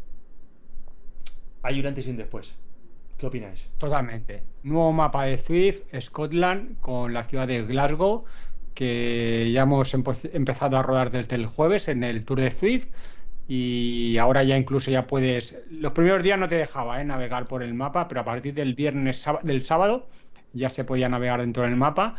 B: hay un antes y un después. ¿Qué opináis?
C: Totalmente. Nuevo mapa de Swift, Scotland, con la ciudad de Glasgow, que ya hemos empezado a rodar desde el jueves en el Tour de Swift. Y ahora ya incluso ya puedes. Los primeros días no te dejaba ¿eh? navegar por el mapa, pero a partir del viernes del sábado ya se podía navegar dentro del mapa.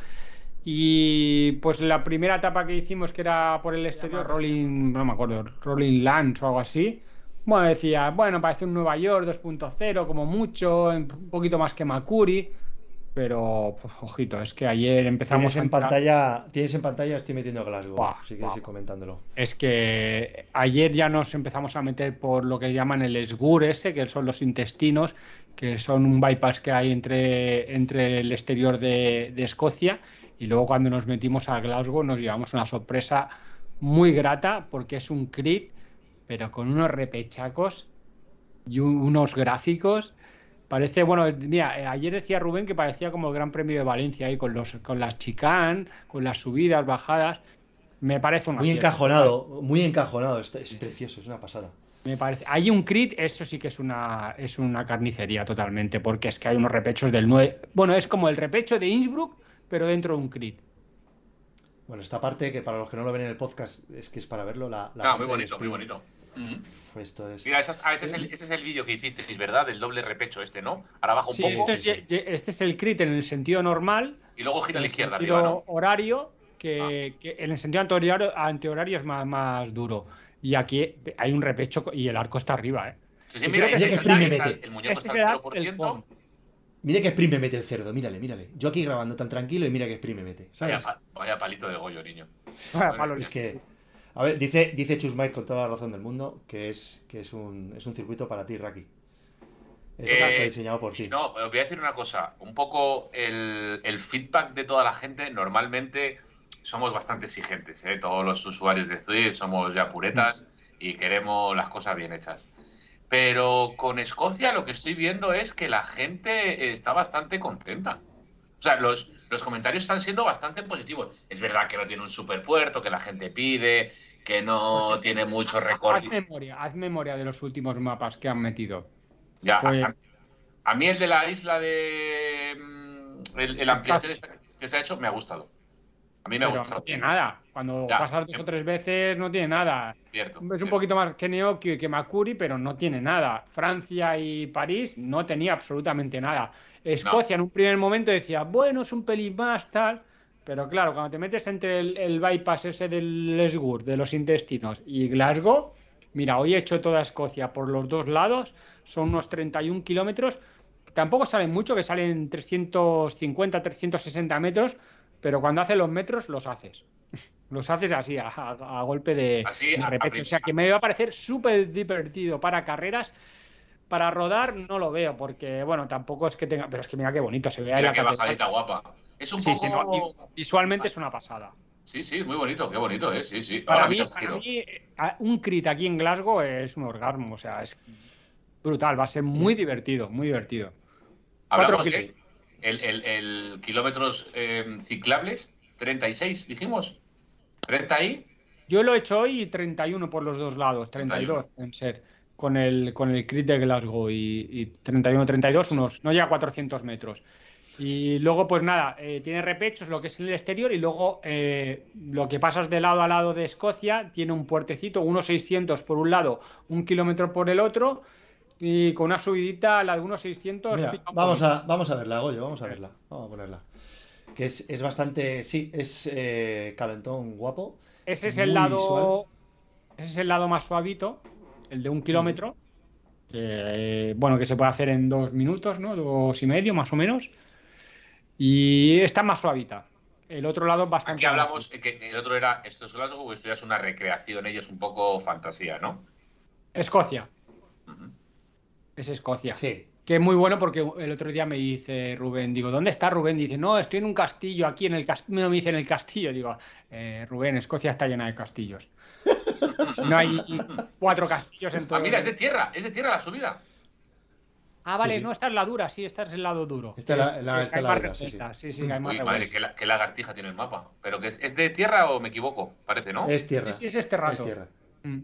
C: Y pues la primera etapa que hicimos, que era por el exterior, Rolling, no me acuerdo, Rolling Lands o algo así. Bueno, decía, bueno, parece un Nueva York 2.0 como mucho, un poquito más que Macuri. Pero, pues, ojito, es que ayer empezamos
B: ¿Tienes en pantalla Tienes en pantalla, estoy metiendo Glasgow, si quieres ir comentándolo.
C: Es que ayer ya nos empezamos a meter por lo que llaman el SGUR ese, que son los intestinos, que son un bypass que hay entre, entre el exterior de, de Escocia y luego cuando nos metimos a Glasgow nos llevamos una sorpresa muy grata porque es un crit, pero con unos repechacos y unos gráficos. Parece, bueno, mira, eh, ayer decía Rubén que parecía como el Gran Premio de Valencia ahí con los con las chicán, con las subidas, bajadas. Me parece una
B: muy encajonado, muy encajonado, es, es precioso, es una pasada.
C: Me parece. Hay un crit, eso sí que es una es una carnicería totalmente, porque es que hay unos repechos del 9. Bueno, es como el repecho de Innsbruck, pero dentro de un crit.
B: Bueno, esta parte que para los que no lo ven en el podcast es que es para verlo. La,
A: ah, muy bonito, muy bonito.
B: Esto es...
A: Mira, ese es el, ese es el vídeo que hicisteis, ¿verdad? Del doble repecho este, ¿no? Ahora baja un poco.
C: Este es, este es, el crit en el sentido normal.
A: Y luego gira a la izquierda,
C: arriba, ¿no? horario, que, ah. que, en el sentido antihorario, antihorario es más, más duro. Y aquí hay un repecho y el arco está arriba, ¿eh?
A: Sí, sí, mira, este, es el, el muñeco este está al 0%.
B: Mira que exprime mete el cerdo, mírale, mírale. Yo aquí grabando tan tranquilo y mira que exprime mete.
A: Vaya, palito de Goyo, niño.
B: es que. A ver, dice, dice Chus Mike con toda la razón del mundo que es, que es, un, es un circuito para ti, Raki. está eh, diseñado por ti.
A: No, os voy a decir una cosa. Un poco el, el feedback de toda la gente, normalmente somos bastante exigentes. ¿eh? Todos los usuarios de Zwift somos ya puretas y queremos las cosas bien hechas. Pero con Escocia lo que estoy viendo es que la gente está bastante contenta. O sea, los, los comentarios están siendo bastante positivos. Es verdad que no tiene un superpuerto, que la gente pide, que no tiene mucho recorrido.
C: Haz memoria, haz memoria de los últimos mapas que han metido.
A: Ya, a, mí el de la isla de. Mm, el, ampliación que se ha hecho me ha gustado. A mí me
C: pero
A: No
C: tiene nada. Cuando pasas dos o tres veces, no tiene nada. es un poquito más que Neoki que Macuri, pero no tiene nada. Francia y París no tenía absolutamente nada. Escocia en un primer momento decía, bueno, es un pelín más, tal. Pero claro, cuando te metes entre el, bypass ese del Lesgur, de los intestinos, y Glasgow, mira, hoy he hecho toda Escocia por los dos lados, son unos 31 kilómetros. Tampoco salen mucho, que salen 350, 360 metros, pero cuando haces los metros, los haces. <laughs> Los haces así, a, golpe de, repecho. o sea que me va a parecer súper divertido para carreras. Para rodar no lo veo, porque bueno, tampoco es que tenga. Pero es que mira qué bonito se ve
A: ahí. qué bajadita guapa. Es un poco.
C: visualmente es una pasada.
A: Sí, sí, muy bonito, qué bonito, ¿eh? Sí, sí.
C: Para, mí, un crit aquí en Glasgow es un orgasmo, o sea, es brutal, va a ser muy divertido, muy divertido.
A: Cuatro el, el, kilómetros eh, ciclables, 36, dijimos. ¿30 ahí?
C: Yo lo he hecho hoy y 31 por los dos lados, 32 en ser, con el, con el crit de Glasgow y, 31-32, unos, no llega a 400 metros. Y luego, pues nada, eh, tiene repechos, lo que es el exterior, y luego eh, lo que pasas de lado a lado de Escocia, tiene un puertecito, unos 600 por un lado, un kilómetro por el otro, y con una subidita, la de unos 600.
B: vamos, a, vamos a verla, Goyo, vamos a verla. Vamos a ponerla. Que es, bastante. Sí, es eh, calentón guapo.
C: Ese es el lado. Ese es el lado más suavito, el de un kilómetro. Que, bueno, que se puede hacer en dos minutos, ¿no? Dos y medio, más o menos. Y está más suavita. El otro lado bastante.
A: Aquí hablamos que el otro era. Esto es Glasgow, esto ya es una recreación, ellos un poco fantasía, ¿no?
C: Escocia. Es Escocia.
B: Sí.
C: Que es muy bueno porque el otro día me dice Rubén, digo, ¿dónde está Rubén? Dice, no, estoy en un castillo, aquí en el castillo. Me dice en el castillo. Digo, eh, Rubén, Escocia está llena de castillos. <laughs> No hay cuatro castillos en todo.
A: Ah, mira, es de tierra, es de tierra la subida.
C: Ah, vale,
B: Sí, sí.
C: no, esta es la dura, sí, esta es el lado duro.
B: Esta es la- la- esta
C: hay
B: dura, sí, sí.
C: sí, sí, que hay más
A: Uy, madre, qué, la- qué lagartija tiene el mapa. ¿Pero que es, es de tierra o me equivoco? Parece, ¿no?
B: Es tierra.
C: Sí, sí, es este rato.
B: Es tierra.
C: Mm.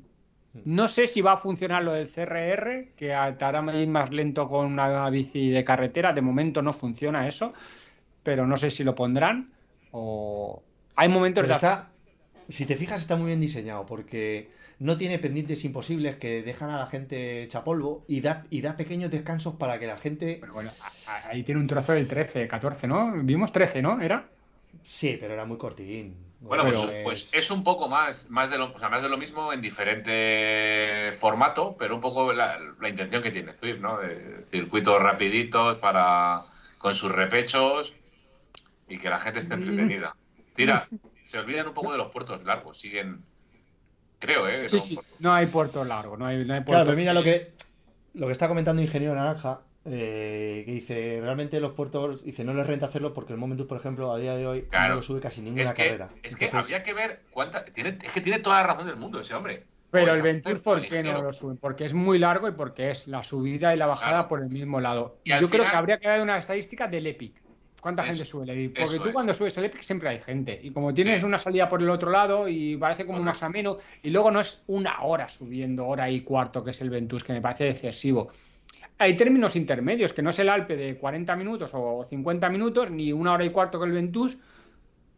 C: No sé si va a funcionar lo del CRR, que te hará ir más lento con una bici de carretera. De momento no funciona eso, pero no sé si lo pondrán. O hay momentos
B: Pero
C: de
B: está, si te fijas, está muy bien diseñado porque no tiene pendientes imposibles que dejan a la gente hecha polvo y da, y da pequeños descansos para que la gente.
C: Pero bueno, ahí tiene un trozo del 13, 14, ¿no? Vimos 13, ¿no? ¿Era?
B: Sí, pero era muy cortín.
A: Bueno,
C: Pero
A: pues, pues es un poco más, más, de lo, o sea, más de lo mismo en diferente formato, pero un poco la, la intención que tiene Zwift, ¿no? De circuitos rapiditos para con sus repechos y que la gente esté entretenida. Tira, <laughs> se olvidan un poco de los puertos largos, siguen, creo, ¿eh?
C: Sí,
A: No,
C: sí. No hay puerto largo, no hay, no hay puerto.
B: Claro, pero mira lo que, lo que está comentando Ingeniero Naranja, eh, que dice, realmente los puertos, dice, no les renta hacerlo porque el Momentus, por ejemplo, a día de hoy
A: Claro.
B: no lo sube casi ninguna
A: Es que,
B: carrera.
A: es que habría que ver cuánta. Tiene, es que tiene toda la razón del mundo ese hombre.
C: Pero el Ventus,
A: hacer
C: ¿por qué no lo suben? Porque es muy largo y porque es la subida y la bajada
A: Claro.
C: por el mismo lado.
A: Y
C: Yo creo que habría que dar una estadística del Epic. ¿Cuánta
A: Eso-
C: gente sube el Epic? Porque tú
A: es.
C: cuando subes el Epic siempre hay gente. Y como tienes
A: Sí.
C: una salida por el otro lado y parece como más
A: Correcto.
C: ameno, y luego no es una hora subiendo, hora y cuarto, que es el Ventus, que me parece excesivo. Hay términos intermedios, que no es el Alpe de 40 minutos o 50 minutos, ni una hora y cuarto con el Ventus,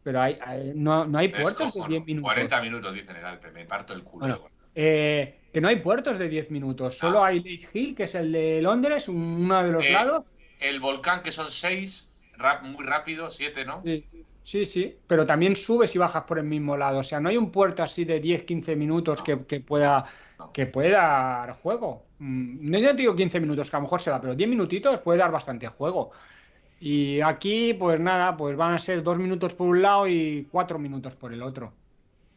C: pero hay, hay- no, no hay puertos de
A: descojono.
C: 10 minutos.
A: 40 minutos, dicen el Alpe, me parto el culo.
C: Bueno, Eh, que no hay puertos de 10 minutos, solo
A: Ah.
C: hay Leith Hill, que es el de Londres, un- uno de los
A: Eh,
C: lados.
A: El volcán, que son 6, muy rápido, 7, ¿no?
C: Sí, sí, sí, pero también subes y bajas por el mismo lado. O sea, no hay un puerto así de 10-15 minutos que, que pueda. Que pueda dar juego. Mm, No, digo 15 minutos, que a lo mejor se da, pero 10 minutitos puede dar bastante juego. Y aquí, pues nada, pues van a ser 2 minutos por un lado y 4 minutos por el otro.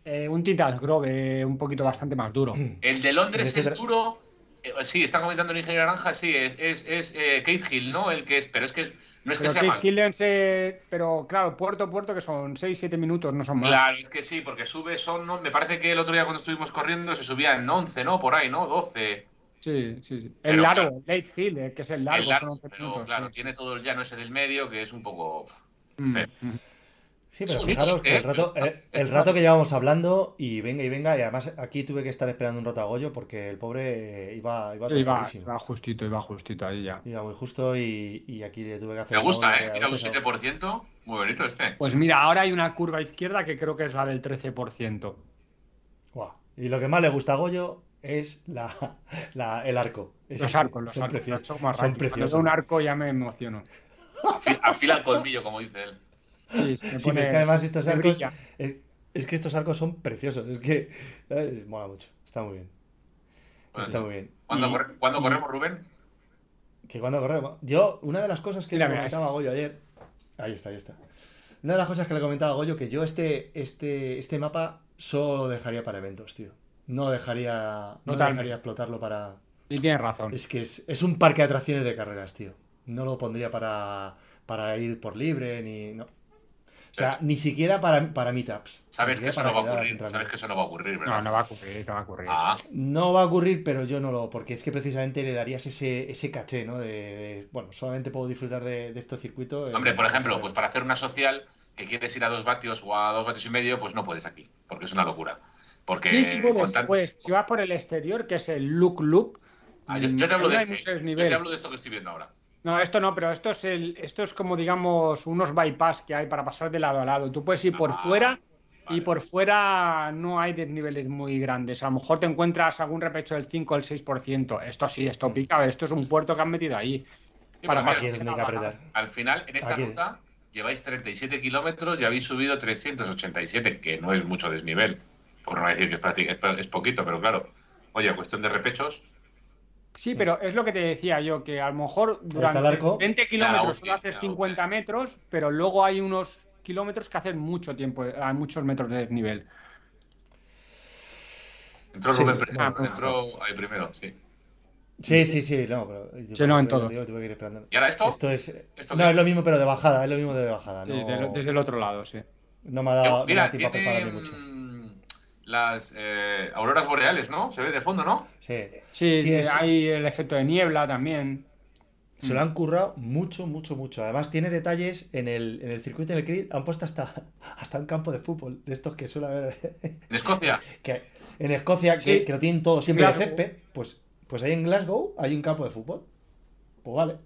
C: Eh, un Titas Grove un poquito bastante más duro.
A: El de Londres,
B: este
A: duro. Eh, sí, está comentando el ingeniero Naranja, sí, es, es, es eh, Kate Hill, ¿no? El que es, pero es que no es que sea
C: Kate
A: mal.
C: Hillen se- Pero claro, puerto a puerto que son 6-7 minutos, no son más.
A: Claro, es que sí, porque sube, son, ¿no? me parece que el otro día cuando estuvimos corriendo se subía en 11, ¿no? Por ahí, ¿no? 12.
C: Sí, sí, sí.
A: Pero,
C: El largo,
A: claro,
C: Late Hill, eh, que es el largo,
A: el largo,
C: son 11
A: pero
C: minutos.
A: claro,
C: sí,
A: tiene todo el llano ese del medio que es un poco
C: Mm,
A: feo.
C: mm.
B: Sí, pero fijaros que el rato,
A: es-
B: el, <laughs> el rato que llevamos hablando y venga y venga, y además aquí tuve que estar esperando un rato a Goyo porque el pobre iba, iba
C: Iba,
B: tostadísimo.
C: iba justito, iba justito ahí ya.
B: Iba muy justo y, y aquí le tuve que hacer
A: Me gusta, ¿eh? Mira, un
B: veces-
A: 7%, muy bonito este.
C: Pues mira, ahora hay una curva izquierda que creo que es la del 13%.
B: Guau. Y lo que más le gusta a Goyo es la, la- el arco. Es-
C: Los arcos, los
B: son
C: arcos.
B: preciosos.
C: los
B: son
C: rápidos. Cuando
B: preciosos.
C: veo un arco ya me emociono.
A: Afi- Afila el colmillo, como dice él.
C: Sí,
B: es que además estos arcos. Es, es que estos arcos son preciosos. Es que. mola mucho. Está muy bien.
A: Bueno,
B: Está muy bien.
A: ¿Cuándo,
B: Y-
A: corre- cuándo
B: y-
A: corremos, Rubén?
B: Que cuando corremos. Yo, una de las cosas que
C: Mira,
B: le comentaba a. Goyo ayer. Ahí está, ahí está. Una de las cosas que le comentaba a Goyo que yo este, este, este mapa solo lo dejaría para eventos, tío. No dejaría. No
C: Totalmente.
B: dejaría explotarlo para.
C: Y tienes razón.
B: Es que es, es un parque de atracciones de carreras, tío. No lo pondría para, para ir por libre, ni. No. O sea, ni siquiera para, para meetups.
A: Sabes que eso no va a ocurrir. Sabes que eso no va a ocurrir, ¿verdad?
C: No, no va a ocurrir, no va a ocurrir.
A: Ah,
B: No va a ocurrir, pero yo no lo. Porque es que precisamente le darías ese, ese caché, ¿no? De, de, bueno, solamente puedo disfrutar de, de este circuito. eh,
A: hombre, por ejemplo, pues para hacer una social que quieres ir a dos vatios o a dos vatios y medio, pues no puedes aquí, porque es una locura. Porque
C: Sí, sí, puedes,
A: con tan-
C: puedes. Si vas por el exterior, que es el look loop.
A: Ah, yo,
C: mm,
A: yo te hablo
C: ahí
A: de
C: hay
A: este. Yo te hablo de esto que estoy viendo ahora.
C: No, esto no, pero esto es el, esto es como digamos unos bypass que hay para pasar de lado a lado. Tú puedes ir por
A: Ah,
C: fuera y por fuera no hay desniveles muy grandes. A lo mejor te encuentras algún repecho del 5 o el 6%. Esto sí, esto pica. Esto es un puerto que han metido ahí.
A: Sí,
C: Para
B: que apretar.
A: al final, en esta
B: Aquí.
A: ruta, lleváis 37 kilómetros y habéis subido 387, que no es mucho desnivel. Por no decir que es, es poquito, pero claro. Oye, cuestión de repechos,
C: Sí, pero es lo que te decía yo, que a lo mejor durante
B: el arco.
C: 20
A: La
C: kilómetros solo haces
A: la
C: 50 metros, pero luego hay unos kilómetros que hacen mucho tiempo, hay muchos metros de desnivel.
A: Entró
B: Sí,
A: primero. entró ahí primero, sí.
B: Sí, sí, sí, no, pero.
C: Sí, no, en todo.
A: ¿Y ahora esto?
B: Esto es. no, es lo mismo, pero de bajada, es lo mismo de bajada.
C: Sí, desde el otro lado, sí.
B: No me ha dado,
A: mira, tiempo a prepararme mucho. Las eh, auroras boreales, ¿no? Se ve de fondo, ¿no?
B: Sí.
C: Sí, hay el efecto de niebla también.
B: Se lo han currado mucho, mucho, mucho. Además, tiene detalles en el, en el circuito del CRID. Han puesto hasta, hasta un campo de fútbol, de estos que suele haber. <laughs>
A: ¿En Escocia?
B: que, en Escocia, que, que, lo tienen todo siempre de césped. Pues, pues ahí en Glasgow hay un campo de fútbol. Pues vale.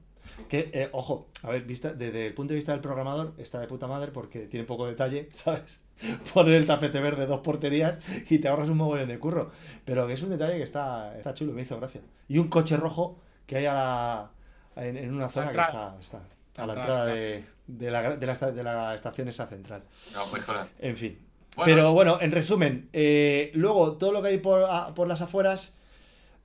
B: Que, eh, ojo, a ver, vista, desde el punto de vista del programador, está de puta madre porque tiene poco detalle, <laughs> ¿sabes? <laughs> Poner el tapete verde, dos porterías y te ahorras un mogollón de curro. Pero que es un detalle que está, está chulo, me hizo gracia. Y un coche rojo que hay a la, en, una zona que está, está a la entrada de, de, la, de, la, de la estación esa central.
A: No, pues,
B: en fin. Pero bueno, en resumen, eh, luego todo lo que hay por, por las afueras,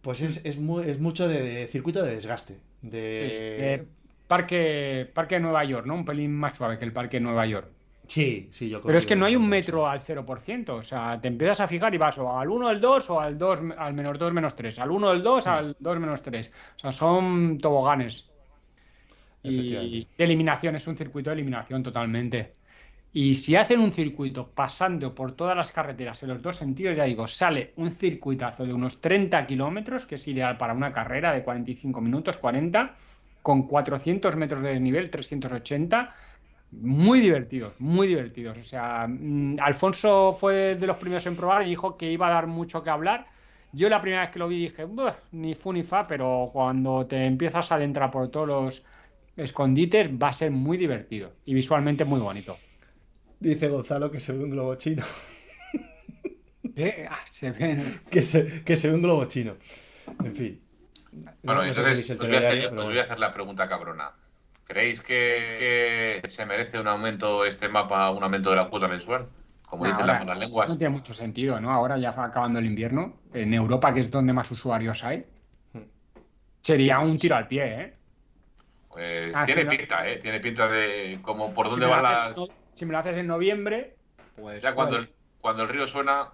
B: pues es, es, muy, es mucho de, circuito de desgaste. De...
C: parque, parque de Nueva York, ¿no? Un pelín más suave que el parque de Nueva York.
B: Sí, sí, yo
C: Pero es que no hay un metro al 0%, o sea, te empiezas a fijar y vas o al 1 al 2 o al 2 al menos 2 menos 3, al 1 al 2 al 2 menos 3. O sea, son toboganes. Y de eliminación, es un circuito de eliminación totalmente. Y si hacen un circuito pasando por todas las carreteras en los dos sentidos, ya digo, sale un circuitazo de unos 30 kilómetros, que es ideal para una carrera de 45 minutos, 40, con 400 metros de desnivel, 380 muy divertidos, muy divertidos. O sea, mm, Alfonso fue de los primeros en probar y dijo que iba a dar mucho que hablar. Yo la primera vez que lo vi dije, ni fu ni fa, pero cuando te empiezas a adentrar por todos los escondites va a ser muy divertido y visualmente muy bonito.
B: Dice Gonzalo que se ve un globo chino. <laughs>
C: ¿Qué? Ah, se ve...
B: que, se, que se ve un globo chino. En fin.
A: Bueno, entonces os, voy hacer, os voy a hacer la pregunta cabrona. ¿Creéis que, se merece un aumento este mapa, un aumento de la cuota mensual? Como dicen las buenas lenguas.
C: No tiene mucho sentido, ¿no? Ahora ya acabando el invierno, en Europa, que es donde más usuarios hay, sería un tiro al pie, ¿eh?
A: Pues ah, tiene pinta, ¿eh? Tiene pinta de como por dónde van las.
C: si me lo haces en noviembre, pues.
A: Ya cuando cuando el río suena,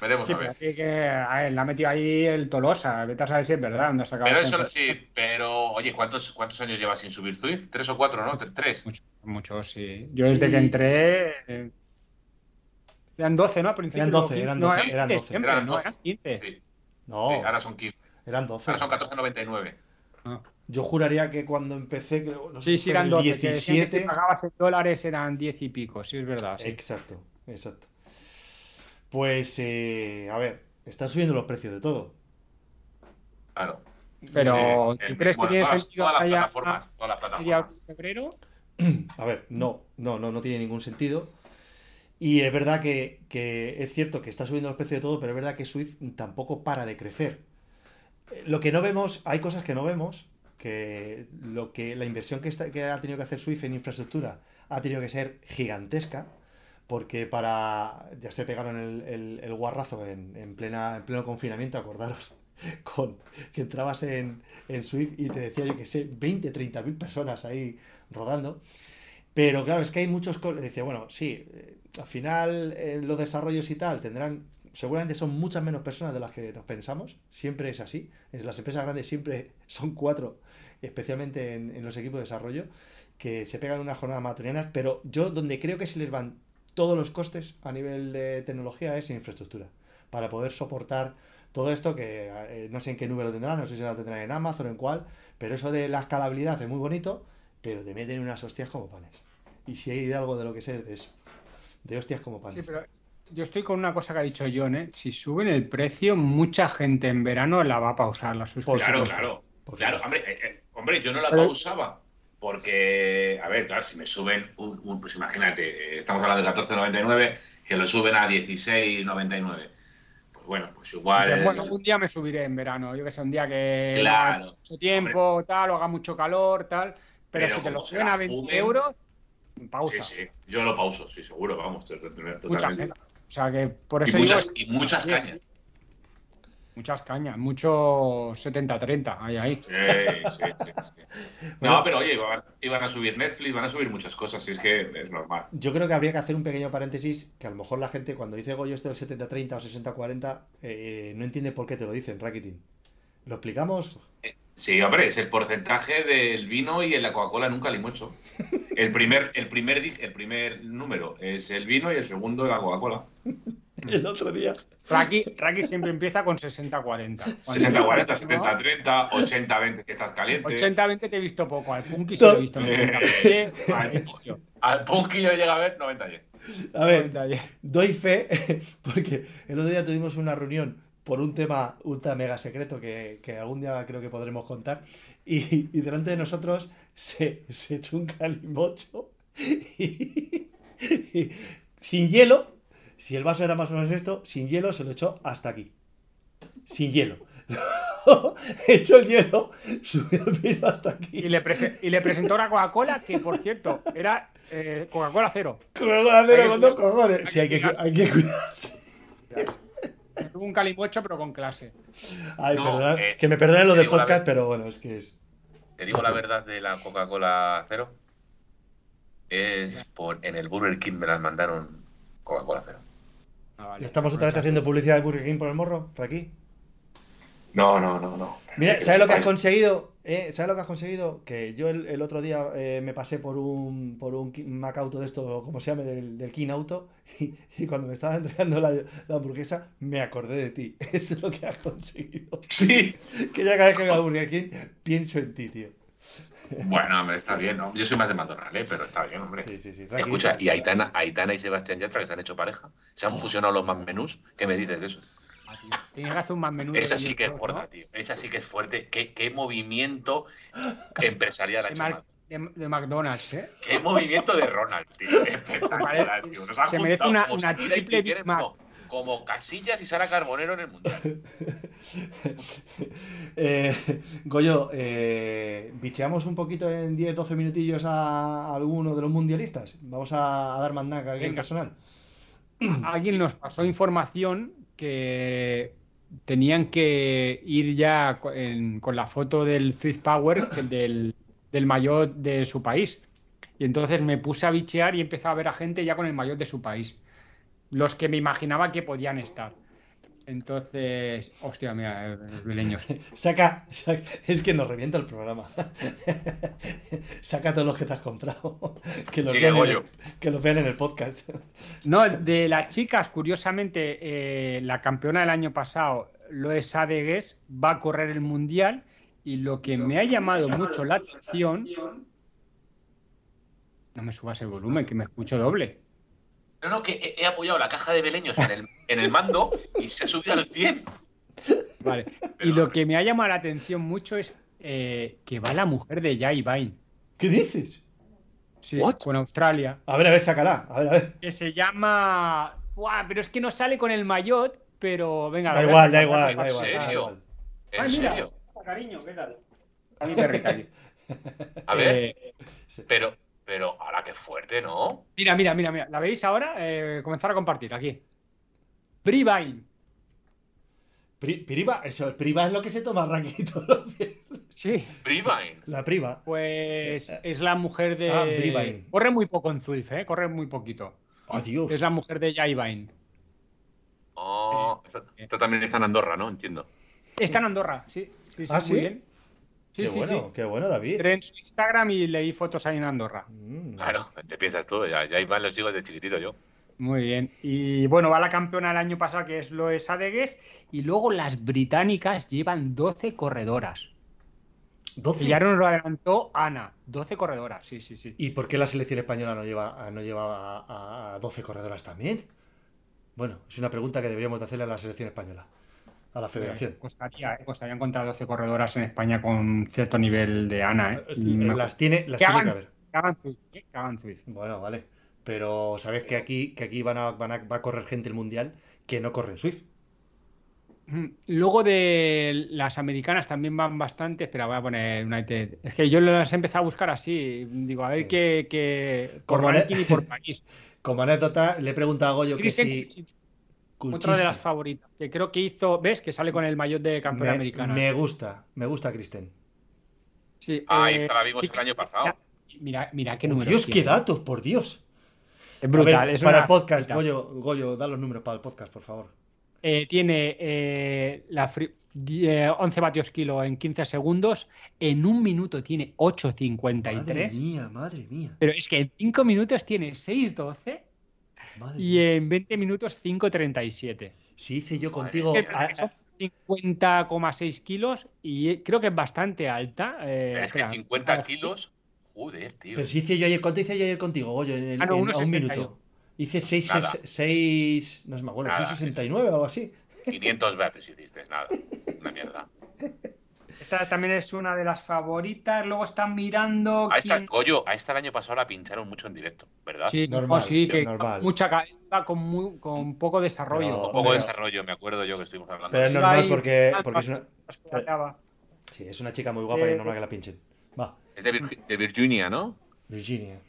A: Veremos
C: sí,
A: a ver.
C: Pero que, a ver, le ha metido ahí el Tolosa. Vete a saber si es verdad. Dónde
A: ha pero eso, sí, pero oye, ¿cuántos, ¿cuántos años llevas sin subir Zwift? ¿Tres o cuatro, no? ¿Tres?
C: Muchos, mucho, sí. Yo desde que entré. Eh, eran 12, ¿no?
B: eran 12, eran 12. No, eran 12.
A: eran 12. eran 15. Sí.
B: No.
A: ahora son 15.
B: Eran 12.
A: Ahora son 14.99.
B: Ah. Yo juraría que cuando empecé.
C: No sí, sí, eran 12. 17. Que si pagabas en dólares eran 10 y pico, sí, es verdad. Sí.
B: Exacto, exacto. Pues, eh, a ver, están subiendo los precios de todo.
A: Claro.
C: Pero, ¿tú crees que tiene sentido
A: todas las plataformas, todas las plataformas.
C: febrero? <clears throat>
B: A ver, no, no, no, no tiene ningún sentido. Y es verdad que, que, es cierto que está subiendo los precios de todo, pero es verdad que Swift tampoco para de crecer. Lo que no vemos, hay cosas que no vemos, que lo que la inversión que, está, que ha tenido que hacer Swift en infraestructura ha tenido que ser gigantesca porque para. Ya se pegaron el, el, guarrazo en, en, plena, en pleno confinamiento, acordaros, <laughs> con que entrabas en, en Swift y te decía yo que sé, 20, 30 mil personas ahí rodando. Pero claro, es que hay muchos. Decía, bueno, sí, eh, al final eh, los desarrollos y tal tendrán. Seguramente son muchas menos personas de las que nos pensamos. Siempre es así. En las empresas grandes siempre <laughs> son cuatro, especialmente en, en los equipos de desarrollo, que se pegan unas jornadas matutinas. Pero yo, donde creo que se les van todos los costes a nivel de tecnología es infraestructura. Para poder soportar todo esto, que eh, no sé en qué número tendrán, no sé si lo tendrán en Amazon o en cuál, pero eso de la escalabilidad es muy bonito, pero te meten unas hostias como panes. Y si hay algo de lo que sé de eso, de hostias como panes.
C: Sí, pero yo estoy con una cosa que ha dicho John, ¿eh? si suben el precio, mucha gente en verano la va a pausar la
A: suscripción. Claro, claro. claro hombre, eh, eh, hombre, yo no la pausaba porque, a ver, claro, si me suben, un, pues imagínate, estamos hablando de 14.99, que lo suben a 16.99. Pues bueno, pues igual.
C: Bueno, un día me subiré en verano, yo que sé, un día que
A: claro,
C: mucho tiempo, tal, o haga mucho calor, tal. Pero, si te lo suben a 20 euros, pausa.
A: Sí, sí, yo lo pauso, sí, seguro, vamos, totalmente.
C: Mucha gente. O sea que por eso.
A: Y muchas, y muchas cañas.
C: Muchas cañas, mucho 70-30, ahí, ahí.
A: Sí, sí, sí, No, pero oye, iban, a subir Netflix, iban a subir muchas cosas, y es que es normal.
B: Yo creo que habría que hacer un pequeño paréntesis, que a lo mejor la gente cuando dice Goyo esto del 70-30 o 60-40, eh, no entiende por qué te lo dicen, Rakitin. ¿Lo explicamos?
A: Sí, hombre, es el porcentaje del vino y en la Coca-Cola nunca limocho. El primer, el, primer, el primer número es el vino y el segundo la Coca-Cola. <laughs>
B: El otro día.
C: Raki, Raki siempre empieza con 60-40.
A: 60-40, 70-30, 80-20 que estás caliente.
C: 80-20 te he visto poco, al Punky sí lo he visto 80-20.
A: Al Punky yo llega a ver 90-10.
B: A ver, doy fe, <laughs> porque el otro día tuvimos una reunión por un tema ultra mega secreto que, que algún día creo que podremos contar. Y, y delante de nosotros se, se echó un calimocho <laughs> y, y, sin hielo. Si el vaso era más o menos esto, sin hielo se lo echó hasta aquí. Sin hielo. <laughs> echó el hielo, subió el vino hasta aquí.
C: Y le, y le presentó una Coca-Cola que, por cierto, era eh, Coca-Cola cero.
B: Coca-Cola cero con dos cojones. Sí, hay que, hay que cuidarse.
C: Tuvo un calimocho, pero con clase.
B: Ay, perdona, eh, que me perdonen lo del podcast, pero bueno, es que es.
A: Te digo la verdad de la Coca-Cola cero. Es por en el Burger King me las mandaron Coca-Cola cero.
B: Ah, vale. ¿Estamos otra vez haciendo publicidad de Burger King por el morro? ¿Por aquí?
A: No, no, no, no.
B: Mira, ¿sabes lo que has conseguido? Eh, ¿Sabes lo que has conseguido? Que yo el, otro día eh, me pasé por un, por un Mac Auto de esto, como se llame, del, del King Auto, <laughs> y, cuando me estaba entregando la, la, hamburguesa, me acordé de ti. <laughs> Eso es lo que has conseguido.
A: Sí.
B: Que ya cada vez que veo a Burger King, pienso en ti, tío. <laughs>
A: Bueno, hombre, está bien, ¿no? Yo soy más de McDonald's, ¿eh? pero está bien, hombre. Sí, sí, sí. Escucha, y Aitana, Aitana y Sebastián Yatra que se han hecho pareja. Se han fusionado los más menús. ¿Qué me dices de eso?
C: Tienes que hacer un más menú.
A: Esa sí que es fuerte, ¿no? tío. Esa sí que es fuerte. ¿Qué, qué movimiento empresarial ha hecho
C: de, de, McDonald's, ¿eh?
A: Qué movimiento de Ronald, tío. <laughs> Espectacular, tío. Nos
C: se merece una, una triple Big Mac.
A: Como, Casillas y Sara Carbonero en el Mundial. <laughs>
B: eh, Goyo, eh, bicheamos un poquito en 10-12 minutillos a, a, alguno de los mundialistas. Vamos a, a dar mandaca aquí en personal.
C: Alguien nos pasó información que tenían que ir ya con, con la foto del Swift Power, del, del maillot de su país. Y entonces me puse a bichear y empecé a ver a gente ya con el maillot de su país. Los que me imaginaba que podían estar. Entonces, hostia, mira, los vileños. <laughs>
B: Saca, saca, es que nos revienta el programa. <laughs> saca todos los que te has comprado. <laughs> Que los, vean, en el, que los vean en el podcast.
C: No, de las chicas, curiosamente, eh, la campeona del año pasado, Loes Adegues, va a correr el mundial. Y lo que me ha llamado mucho la atención. No me subas el volumen, que me escucho doble.
A: No, no, que he, apoyado la caja de beleños en el, en el mando y se ha subido al 100.
C: Vale. Pero, y lo que me ha llamado la atención mucho es eh, que va la mujer de Jai Vine.
B: ¿Qué dices?
C: Sí, What? con Australia.
B: A ver, a ver, sácala. A ver, a ver.
C: Que se llama. Buah, pero es que no sale con el maillot, pero venga.
B: Da igual, da igual, da igual.
A: ¿En serio? ¿En Ay,
C: mira,
A: serio?
C: Cariño, ¿qué tal? A mi perrita.
A: A ver, eh, pero, pero ahora qué fuerte, ¿no?
C: Mira, mira, mira, mira. ¿La veis ahora? Eh, comenzar a compartir aquí. Brivine.
B: Priva, eso, priva es lo que se toma días.
C: Sí.
A: Brivine.
B: La priva.
C: Pues es la mujer de.
B: Ah, Brivine.
C: Corre muy poco en Zwift, ¿eh? Corre muy poquito.
B: Adiós.
C: Es la mujer de Jaivine.
A: Oh, esto, esto también está en Andorra, ¿no? Entiendo.
C: Está en Andorra, sí. sí, sí
B: ¿Ah, sí?
C: Muy bien. Sí,
B: qué
C: sí,
B: bueno,
C: sí.
B: qué bueno, David.
C: Entré en su Instagram y leí fotos ahí en Andorra.
B: Mm,
A: Claro, te piensas tú, ya, ya van los hijos de chiquitito yo.
C: Muy bien. Y bueno, va la campeona el año pasado que es Loes Adegues. Y luego las británicas llevan 12 corredoras.
B: 12.
C: Y ya nos lo adelantó Ana. 12 corredoras, sí, sí, sí.
B: ¿Y por qué la selección española no lleva, no lleva a, a 12 corredoras también? Bueno, es una pregunta que deberíamos de hacerle a la selección española, a la federación.
C: Eh, costaría, eh, costaría encontrar 12 corredoras en España con cierto nivel de Ana. ¿eh?
B: Las tiene, las
C: que,
B: tiene
C: hagan,
B: que haber.
C: que hagan Zwift, ¿eh? Que hagan Zwift.
B: Bueno, vale. Pero sabes que aquí, que aquí van a, van a, va a correr gente el mundial que no corre en Swift.
C: Mm, Luego de las americanas también van bastantes, pero voy a poner United. Es que yo las he empezado a buscar así. Digo, a ver
B: Sí.
C: qué, qué por ranking y por país. <laughs>
B: Como anécdota, le he preguntado a Goyo que si.
C: Otra de las favoritas, que creo que hizo, ¿ves? Que sale con el maillot de campeona
B: me,
C: americana.
B: me gusta, me gusta Kristen.
C: Sí,
A: Ah, ahí
C: eh,
A: esta la vimos el año pasado.
C: Mira, mira qué número.
B: Dios, qué datos, por Dios.
C: Es brutal.
B: ver,
C: es
B: para
C: una
B: el podcast. Goyo, Goyo, da los números para el podcast, por favor.
C: eh, tiene eh, la 11 vatios kilo en 15 segundos. En un minuto tiene 8.53.
B: Madre mía, madre mía.
C: Pero es que en 5 minutos tiene 6.12 y en 20 minutos 5.37.
B: Si hice yo contigo.
C: 50,6 kilos y creo que es bastante alta.
A: es que 50 kilos. Joder, tío.
B: Pero si hice yo ayer, ¿cuánto hice yo ayer contigo, Goyo? En, ah, un minuto. Hice 6, 6, no es más bueno, 669 o algo así.
A: 500 veces hiciste, nada. Una mierda. <laughs>
C: Esta también es una de las favoritas. Luego están mirando.
A: A esta, Goyo, a esta el año pasado la pincharon mucho en directo, ¿verdad?
C: Sí, normal, sí, que normal. mucha calidad con, con poco desarrollo.
A: con poco desarrollo, me acuerdo yo que estuvimos hablando.
B: Pero es normal porque, porque es una. Sí, es una chica muy guapa y es normal que la pinchen. Va.
A: Es de Virginia, ¿no?
B: Virginia.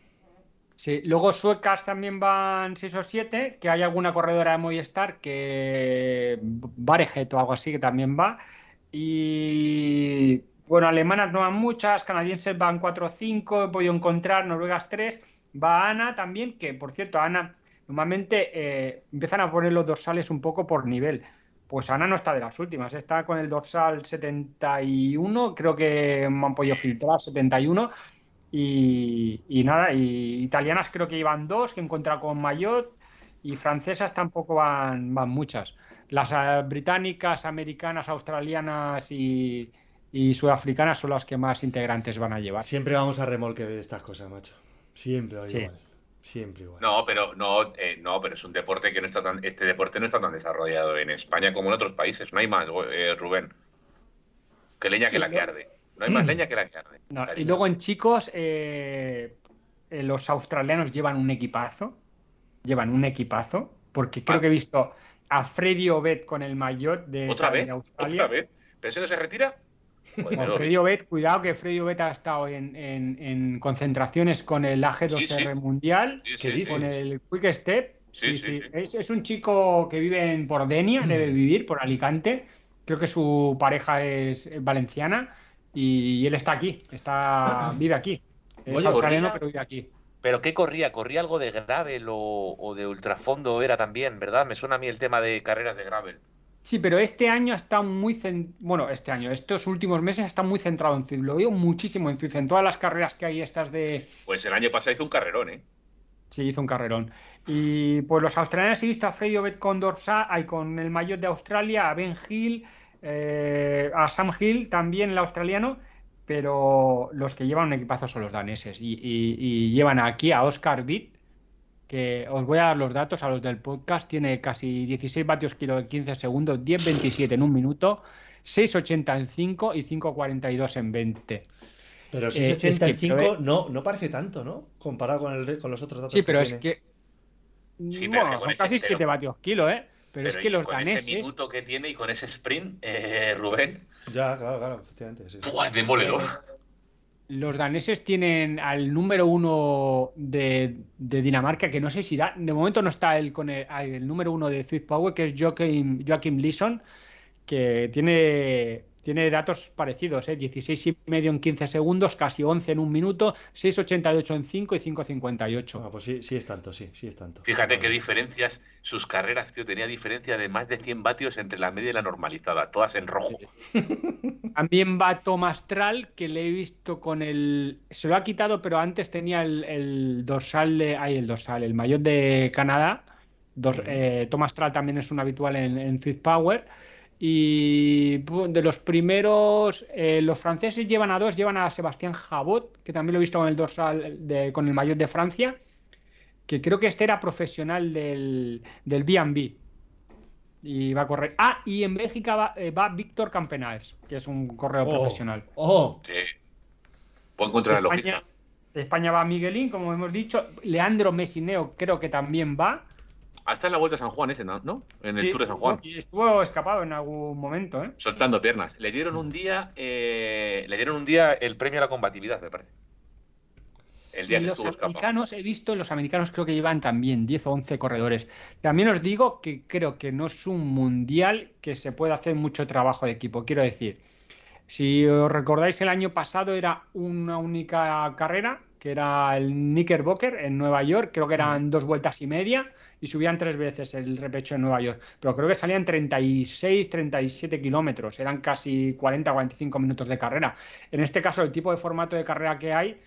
C: Sí, luego suecas también van 6 o 7, que hay alguna corredora de Movistar que Barejet o algo así que también va. Y bueno, alemanas no van muchas, canadienses van 4 o 5, he podido encontrar, noruegas 3, va Ana también, que por cierto, Ana normalmente eh, empiezan a poner los dorsales un poco por nivel. Pues Ana no está de las últimas, está con el dorsal 71, creo que me han podido filtrar 71 y, nada, y italianas creo que llevan dos, que he encontrado con Mayotte, y francesas tampoco van, van muchas. Las eh, británicas, americanas, australianas y, sudafricanas son las que más integrantes van a llevar.
B: Siempre vamos a remolque de estas cosas, macho. Siempre igual. Siempre igual.
A: No, pero no, eh, no, pero es un deporte que no está tan, este deporte no está tan desarrollado en España como en otros países. No hay más, eh, Rubén. Que leña que la que arde. No hay más leña que la carne.
C: y luego en chicos, eh, eh, los australianos llevan un equipazo. Llevan un equipazo. Porque creo ah. que he visto a Freddy Obed con el maillot de,
A: ¿Otra vez? Australia. ¿Otra vez? ¿Pero ese no se retira?
C: Freddy Obed, cuidado que Freddy Obed ha estado en, concentraciones con el AG2R Mundial, con el Quick Step. Sí, sí, es, es, un chico que vive en Bordenia, <clears throat> debe vivir por Alicante. Creo que su pareja es valenciana y él está aquí, está vive aquí. Es australiano, pero vive aquí.
A: ¿Pero qué corría? ¿Corría algo de gravel o, de ultrafondo era también, verdad? Me suena a mí el tema de carreras de gravel.
C: Sí, pero este año está muy... Bueno, este año, estos últimos meses está muy centrado en Zwift. Lo veo muchísimo en Zwift. En todas las carreras que hay estas de...
A: Pues el año pasado hizo un carrerón, ¿eh?
C: Sí, hizo un carrerón. Y pues los australianos he visto a Freddy Obed con con el maillot de Australia, a Ben Hill, eh, a Sam Hill, también el australiano, pero los que llevan un equipazo son los daneses. Y, llevan aquí a Oscar Witt, que os voy a dar los datos a los del podcast, tiene casi 16 vatios kilo en 15 segundos, 10.27 en un minuto, 6.80 en 5 y 5.42 en 20.
B: Pero 6.85 eh, no, no parece tanto, ¿no? Comparado con, con los otros datos.
C: Sí, pero es que... son casi 7 vatios kilo, ¿eh? Pero, es que los con ese
A: minuto que tiene y con ese sprint, eh, Rubén.
B: Ya, claro, claro, efectivamente. Sí.
A: demoledor.
C: Los daneses tienen al número uno de, Dinamarca, que no sé si da. De momento no está el, con el, número uno de Swift Power, que es Joachim, Joachim Leeson, que tiene tiene datos parecidos, ¿eh? 16 y medio en 15 segundos, casi 11 en un minuto, 6.88 en 5 y 5.58.
B: Ah, pues sí, sí es tanto, sí, sí es tanto.
A: Fíjate qué diferencias, sus carreras, tío, tenía diferencia de más de 100 vatios entre la media y la normalizada, todas en rojo.
C: También va Thomas Tral, que le he visto con el... Se lo ha quitado, pero antes tenía el, dorsal de... Ay, el dorsal, el mayor de Canadá. Eh, Thomas Tral también es un habitual en, en Swift Power y de los primeros, eh, los franceses llevan a dos, llevan a Sebastián Jabot, que también lo he visto con el dorsal, con el maillot de Francia, que creo que este era profesional del, del B&B. Y va a correr. Ah, y en Bélgica va, eh, Víctor Campenaes, que es un correo oh, profesional.
B: ¡Oh!
A: Sí. Puedo encontrar el
C: España, de España va Miguelín, como hemos dicho. Leandro Mesineo creo que también va.
A: Hasta en la Vuelta a San Juan ese, ¿no? En el Tour de San Juan.
C: Y estuvo escapado en algún momento, ¿eh?
A: Soltando piernas. Le dieron un día, eh, le dieron un día el premio a la combatividad, me parece.
C: El día y los americanos, he visto, los americanos creo que llevan también 10 o 11 corredores. También os digo que creo que no es un mundial que se pueda hacer mucho trabajo de equipo. Quiero decir, si os recordáis, el año pasado era una única carrera que era el Knickerbocker en Nueva York, creo que eran dos vueltas y media y subían tres veces el repecho en Nueva York, pero creo que salían 36, 37 kilómetros, eran casi 40, 45 minutos de carrera. En este caso, el tipo de formato de carrera que hay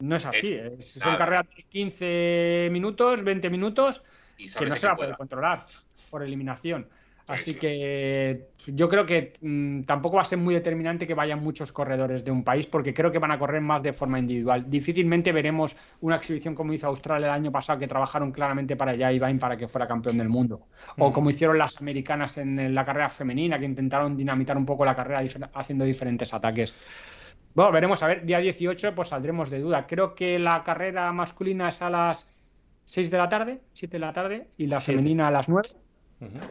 C: no es así, es, son carreras de 15 minutos, 20 minutos, que no se va a poder controlar por eliminación. Así que yo creo que mm, tampoco va a ser muy determinante que vayan muchos corredores de un país, porque creo que van a correr más de forma individual. Difícilmente veremos una exhibición como hizo Australia el año pasado, que trabajaron claramente para allá Ibain para que fuera campeón del mundo. O como hicieron las americanas en la carrera femenina, que intentaron dinamitar un poco la carrera haciendo diferentes ataques. Bueno, veremos, a ver, día 18 pues saldremos de duda. Creo que la carrera masculina es a las 6 de la tarde, 7 de la tarde, y la femenina a las 9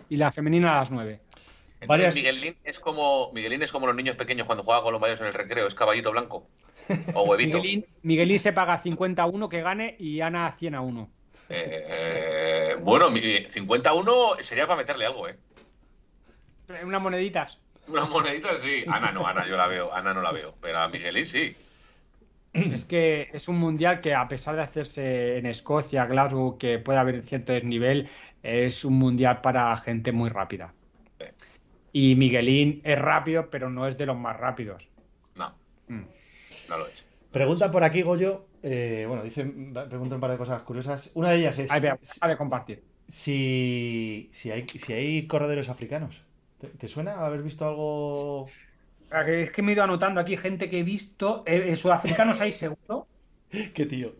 C: y la femenina a las 9.
A: Miguelín es como Miguelín es como los niños pequeños cuando juegan con los mayores en el recreo, es caballito blanco o <laughs> huevito.
C: Miguelín, se paga 50 a 1 que gane y Ana 100 a 1.
A: Eh, bueno, 50 a 1 sería para meterle algo, ¿eh?
C: Unas moneditas.
A: Unas moneditas, sí. Ana no, Ana yo la veo, Ana no la veo, pero a Miguelín sí.
C: Es que es un mundial que a pesar de hacerse en Escocia, Glasgow, que puede haber cierto desnivel, es un mundial para gente muy rápida. Y Miguelín es rápido, pero no es de los más rápidos.
A: No. Mm. No lo es.
B: Pregunta por aquí, Goyo. Eh, bueno, dice, pregunta un par de cosas curiosas. Una de ellas es.
C: A ver, compartir.
B: Si, si, hay, si hay corredores africanos. ¿Te, suena haber visto algo.?
C: Es que me he ido anotando aquí gente que he visto. Eh, ¿Sudafricanos hay seguro? <laughs>
B: ¿Qué tío?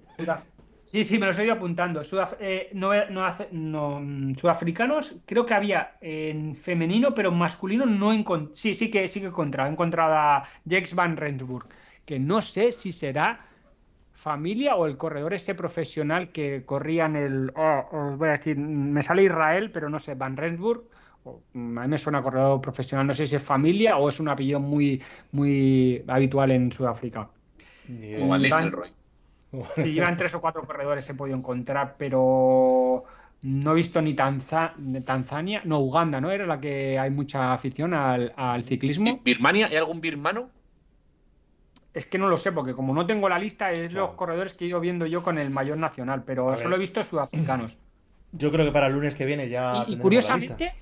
C: Sí, sí, me los he ido apuntando. Eh, no, mm, sudafricanos, creo que había en femenino, pero en masculino no encontré. Sí, sí que, sí que he encontrado. He encontrado a Jex Van Rensburg, que no sé si será familia o el corredor ese profesional que corría en el. Oh, os voy a decir, me sale Israel, pero no sé, Van Rensburg. A mí me suena corredor profesional, no sé si es familia o es un apellido muy, muy habitual en Sudáfrica.
A: O Van
C: si <laughs> llevan tres o cuatro corredores he podido encontrar, pero no he visto ni Tanzania, no, Uganda, ¿no? Era la que hay mucha afición al, ciclismo.
A: ¿Birmania? ¿Hay algún birmano?
C: Es que no lo sé, porque como no tengo la lista, es los corredores que he ido viendo yo con el mayor nacional, pero solo he visto sudafricanos.
B: Yo creo que para el lunes que viene ya.
C: Y, curiosamente,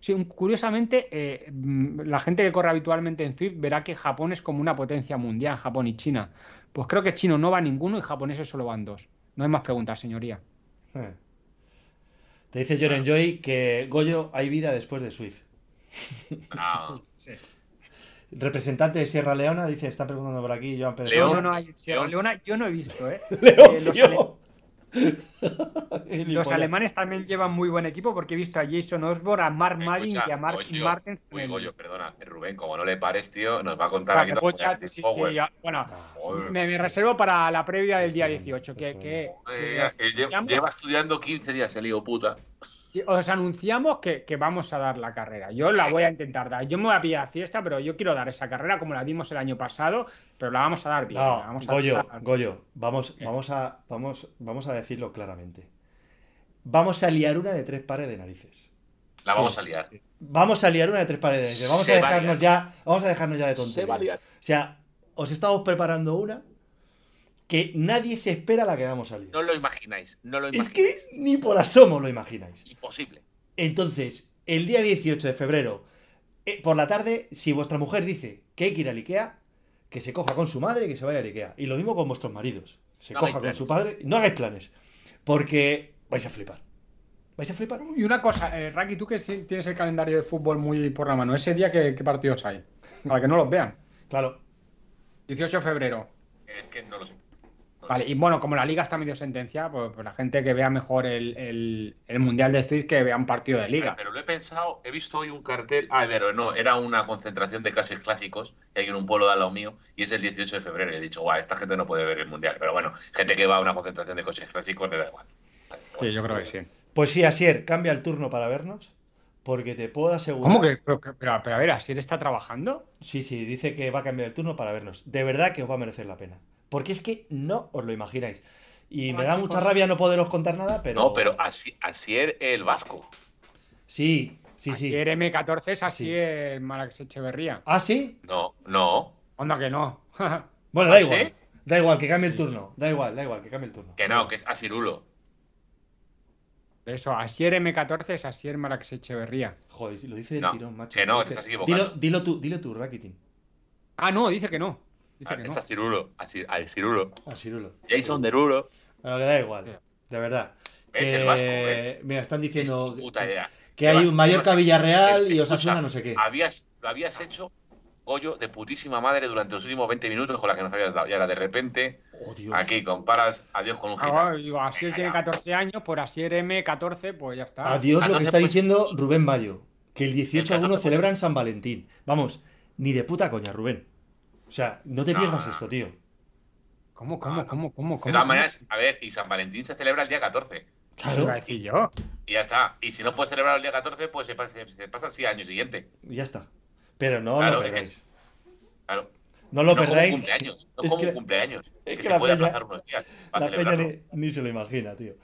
C: sí, curiosamente, eh, la gente que corre habitualmente en Zwift verá que Japón es como una potencia mundial, Japón y China. Pues creo que chino no va ninguno y japoneses solo van dos. No hay más preguntas, señoría. Eh.
B: Te dice Joren Joy que Goyo hay vida después de Swift.
A: Ah. <laughs>
B: Representante de Sierra Leona dice, está preguntando por aquí Joan Pedro.
C: León, no, hay Sierra Leona yo no he visto, ¿eh? <laughs> eh Los <laughs> alemanes también llevan muy buen equipo porque he visto a Jason Osborne, a Mark Madden y a Mark Martens.
A: Uy, Goyo, perdona, Rubén, como no le pares, tío, nos va a contar aquí todo.
C: Sí, bueno, me, reservo para la previa del día 18. Que, que,
A: lleva, estudiando 15 días el lío puta
C: os anunciamos que, vamos a dar la carrera. Yo la voy a intentar dar. Yo me voy a pillar fiesta, pero yo quiero dar esa carrera como la dimos el año pasado, pero la vamos a dar bien.
B: vamos Goyo, Goyo, vamos, vamos, a, vamos, vamos a decirlo claramente. Vamos a liar una de tres pares de narices.
A: La vamos a liar.
B: Vamos a liar una de tres pares de narices. Vamos a dejarnos ya, vamos a dejarnos ya de tonterías. O sea, os estamos preparando una que nadie se espera la que vamos a salir.
A: No lo imagináis, no lo
B: imagináis. Es que ni por asomo lo imagináis.
A: Imposible.
B: Entonces, el día 18 de febrero, eh, por la tarde, si vuestra mujer dice que hay que ir al Ikea, que se coja con su madre y que se vaya al Ikea. Y lo mismo con vuestros maridos. Se coja con su padre. No hagáis planes. Porque vais a flipar. ¿Vais a flipar?
C: Y una cosa, eh, Raki, tú que tienes el calendario de fútbol muy por la mano, ese día, ¿qué, qué partidos hay? Para que no los vean.
B: Claro.
C: 18 de febrero.
A: Es que no lo sé.
C: Vale, y bueno, como la liga está medio sentencia, pues, pues la gente que vea mejor el, Mundial de Swift que vea un partido de liga.
A: Pero lo he pensado, he visto hoy un cartel, ah, pero no, era una concentración de casos clásicos que hay en un pueblo de al lado mío y es el 18 de febrero. Y he dicho, guau, esta gente no puede ver el Mundial. Pero bueno, gente que va a una concentración de coches clásicos le da igual.
C: Sí, yo creo que sí.
B: Pues sí, Asier, cambia el turno para vernos. Porque te puedo asegurar.
C: ¿Cómo que? Pero, pero, a ver, ¿Asier está trabajando?
B: Sí, sí, dice que va a cambiar el turno para vernos. De verdad que os va a merecer la pena. Porque es que no os lo imagináis. Y me da mucha rabia no poderos contar nada, pero.
A: No, pero así, así es el vasco.
B: Sí, sí, sí.
C: Asier M14 es así el Malax Echeverría.
B: ¿Ah, sí?
A: No, no.
C: Onda que no. <laughs>
B: bueno, da ¿Ah, igual. Da igual, que cambie el turno. Da igual, da igual, que cambie el turno.
A: Que no, que es Asirulo.
C: Eso, Asier M14 es Asier Marax Echeverría.
B: Joder, lo dice del
A: No,
B: tirón, macho.
A: que no, te estás equivocando.
B: Dilo, dilo tú, dilo tú, Rakitin.
C: Ah, no, dice que no. Dice
A: Ah,
C: que
A: Es
C: no.
A: Asirulo. Asi- Asirulo.
B: A Cirulo.
A: Jason Derulo.
B: Bueno, que da igual, de verdad.
A: Es
B: Que-
A: el vasco, ¿ves?
B: Mira, están
A: Es
B: diciendo
A: tu puta idea.
B: que hay un Mallorca Villarreal y Osasuna no sé qué.
A: Habías, lo habías hecho, Goyo, de putísima madre durante los últimos 20 minutos con la que nos habías dado. Y ahora de repente,
B: Oh, Dios.
A: aquí comparas adiós con un gitano.
C: digo, Asier tiene 14 años, por Asier M14, pues ya está.
B: Adiós lo que está
A: pues-
B: diciendo Rubén Mayo. Que el 18 a
A: El
B: 1
A: 14,
B: celebran San Valentín. Vamos, ni de puta coña, Rubén. O sea, no te
A: No,
B: pierdas
A: no.
B: esto, tío.
C: ¿Cómo, cómo, cómo, cómo?
A: De
C: cómo,
A: todas
C: cómo?
A: maneras, a ver, y San Valentín se celebra el día 14.
C: Iba a
B: Claro,
C: decir yo.
A: Y ya está. Y si no puedes celebrar el día 14, pues se pasa, se pasa así al año siguiente.
B: ya está. Pero no
A: Claro,
B: lo
A: es que-
B: perdáis.
A: Claro.
B: No lo
A: no como
B: perdáis.
A: un cumpleaños. No
B: Es
A: como
B: que-
A: un cumpleaños.
B: es
A: que,
B: que
A: se
B: la
A: puede
B: peña-
A: aplazar unos días para
B: La peña ni, ni se lo imagina, tío.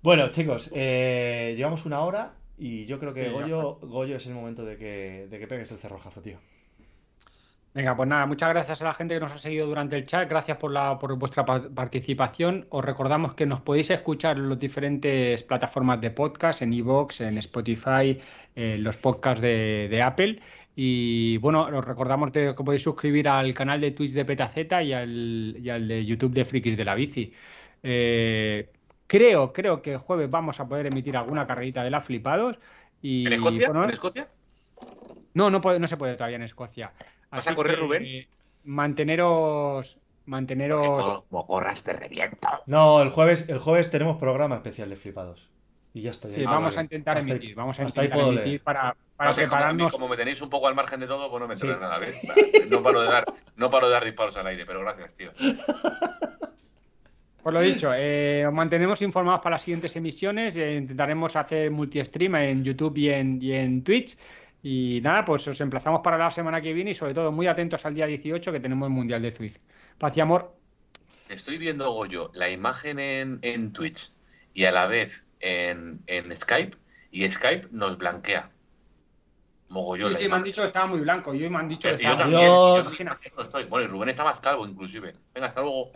B: Bueno, chicos, eh, llevamos una hora y yo creo que
C: Sí,
B: Goyo es el momento de que, de que pegues el cerrojazo, tío.
C: Venga, pues nada, muchas gracias a la gente que nos ha seguido durante el chat, gracias por, la, por vuestra pa- participación. Os recordamos que nos podéis escuchar en las diferentes plataformas de podcast, en iVoox, en Spotify, en los podcasts de, de Apple. Y bueno, os recordamos que podéis suscribir al canal de Twitch de Petaceta y al, y al de YouTube de Frikis de la Bici. Eh, creo, creo que el jueves vamos a poder emitir alguna carrerita de la Flipados. Y,
A: ¿En Escocia?
C: bueno,
A: ¿En Escocia?
C: no, no, puede- no se puede todavía en Escocia.
A: ¿Vas
C: Así
A: a correr,
C: que,
A: Rubén?
C: eh, manteneros. Manteneros.
A: Como corras te reviento.
B: No, el jueves, el jueves tenemos programa especial de flipados. Y ya está. ya
C: Sí, vamos
A: vale.
C: a intentar
B: Hasta ahí-
C: emitir. Vamos a intentar emitir
B: leer.
C: para, para
A: No sé, como,
C: prepararnos.
A: como me tenéis un poco al margen de todo, pues no me entra
B: Sí.
A: nada, ¿ves? No paro, de dar, no paro de dar disparos al aire, pero gracias, tío.
C: Por lo dicho, eh, os mantenemos informados para las siguientes emisiones. eh, intentaremos hacer multi-stream en YouTube y en, y en Twitch. Y nada, pues os emplazamos para la semana que viene y sobre todo muy atentos al día 18 que tenemos el Mundial de Zwift. Paz y amor.
A: Estoy viendo, Goyo, la imagen en, en Twitch y a la vez en, en Skype, y Skype nos blanquea. Mogollón.
C: Sí, sí, me han dicho que estaba muy blanco. Yo me han dicho que
A: Yo también, yo estoy. Bueno, y Rubén está más calvo, inclusive. Venga, hasta luego.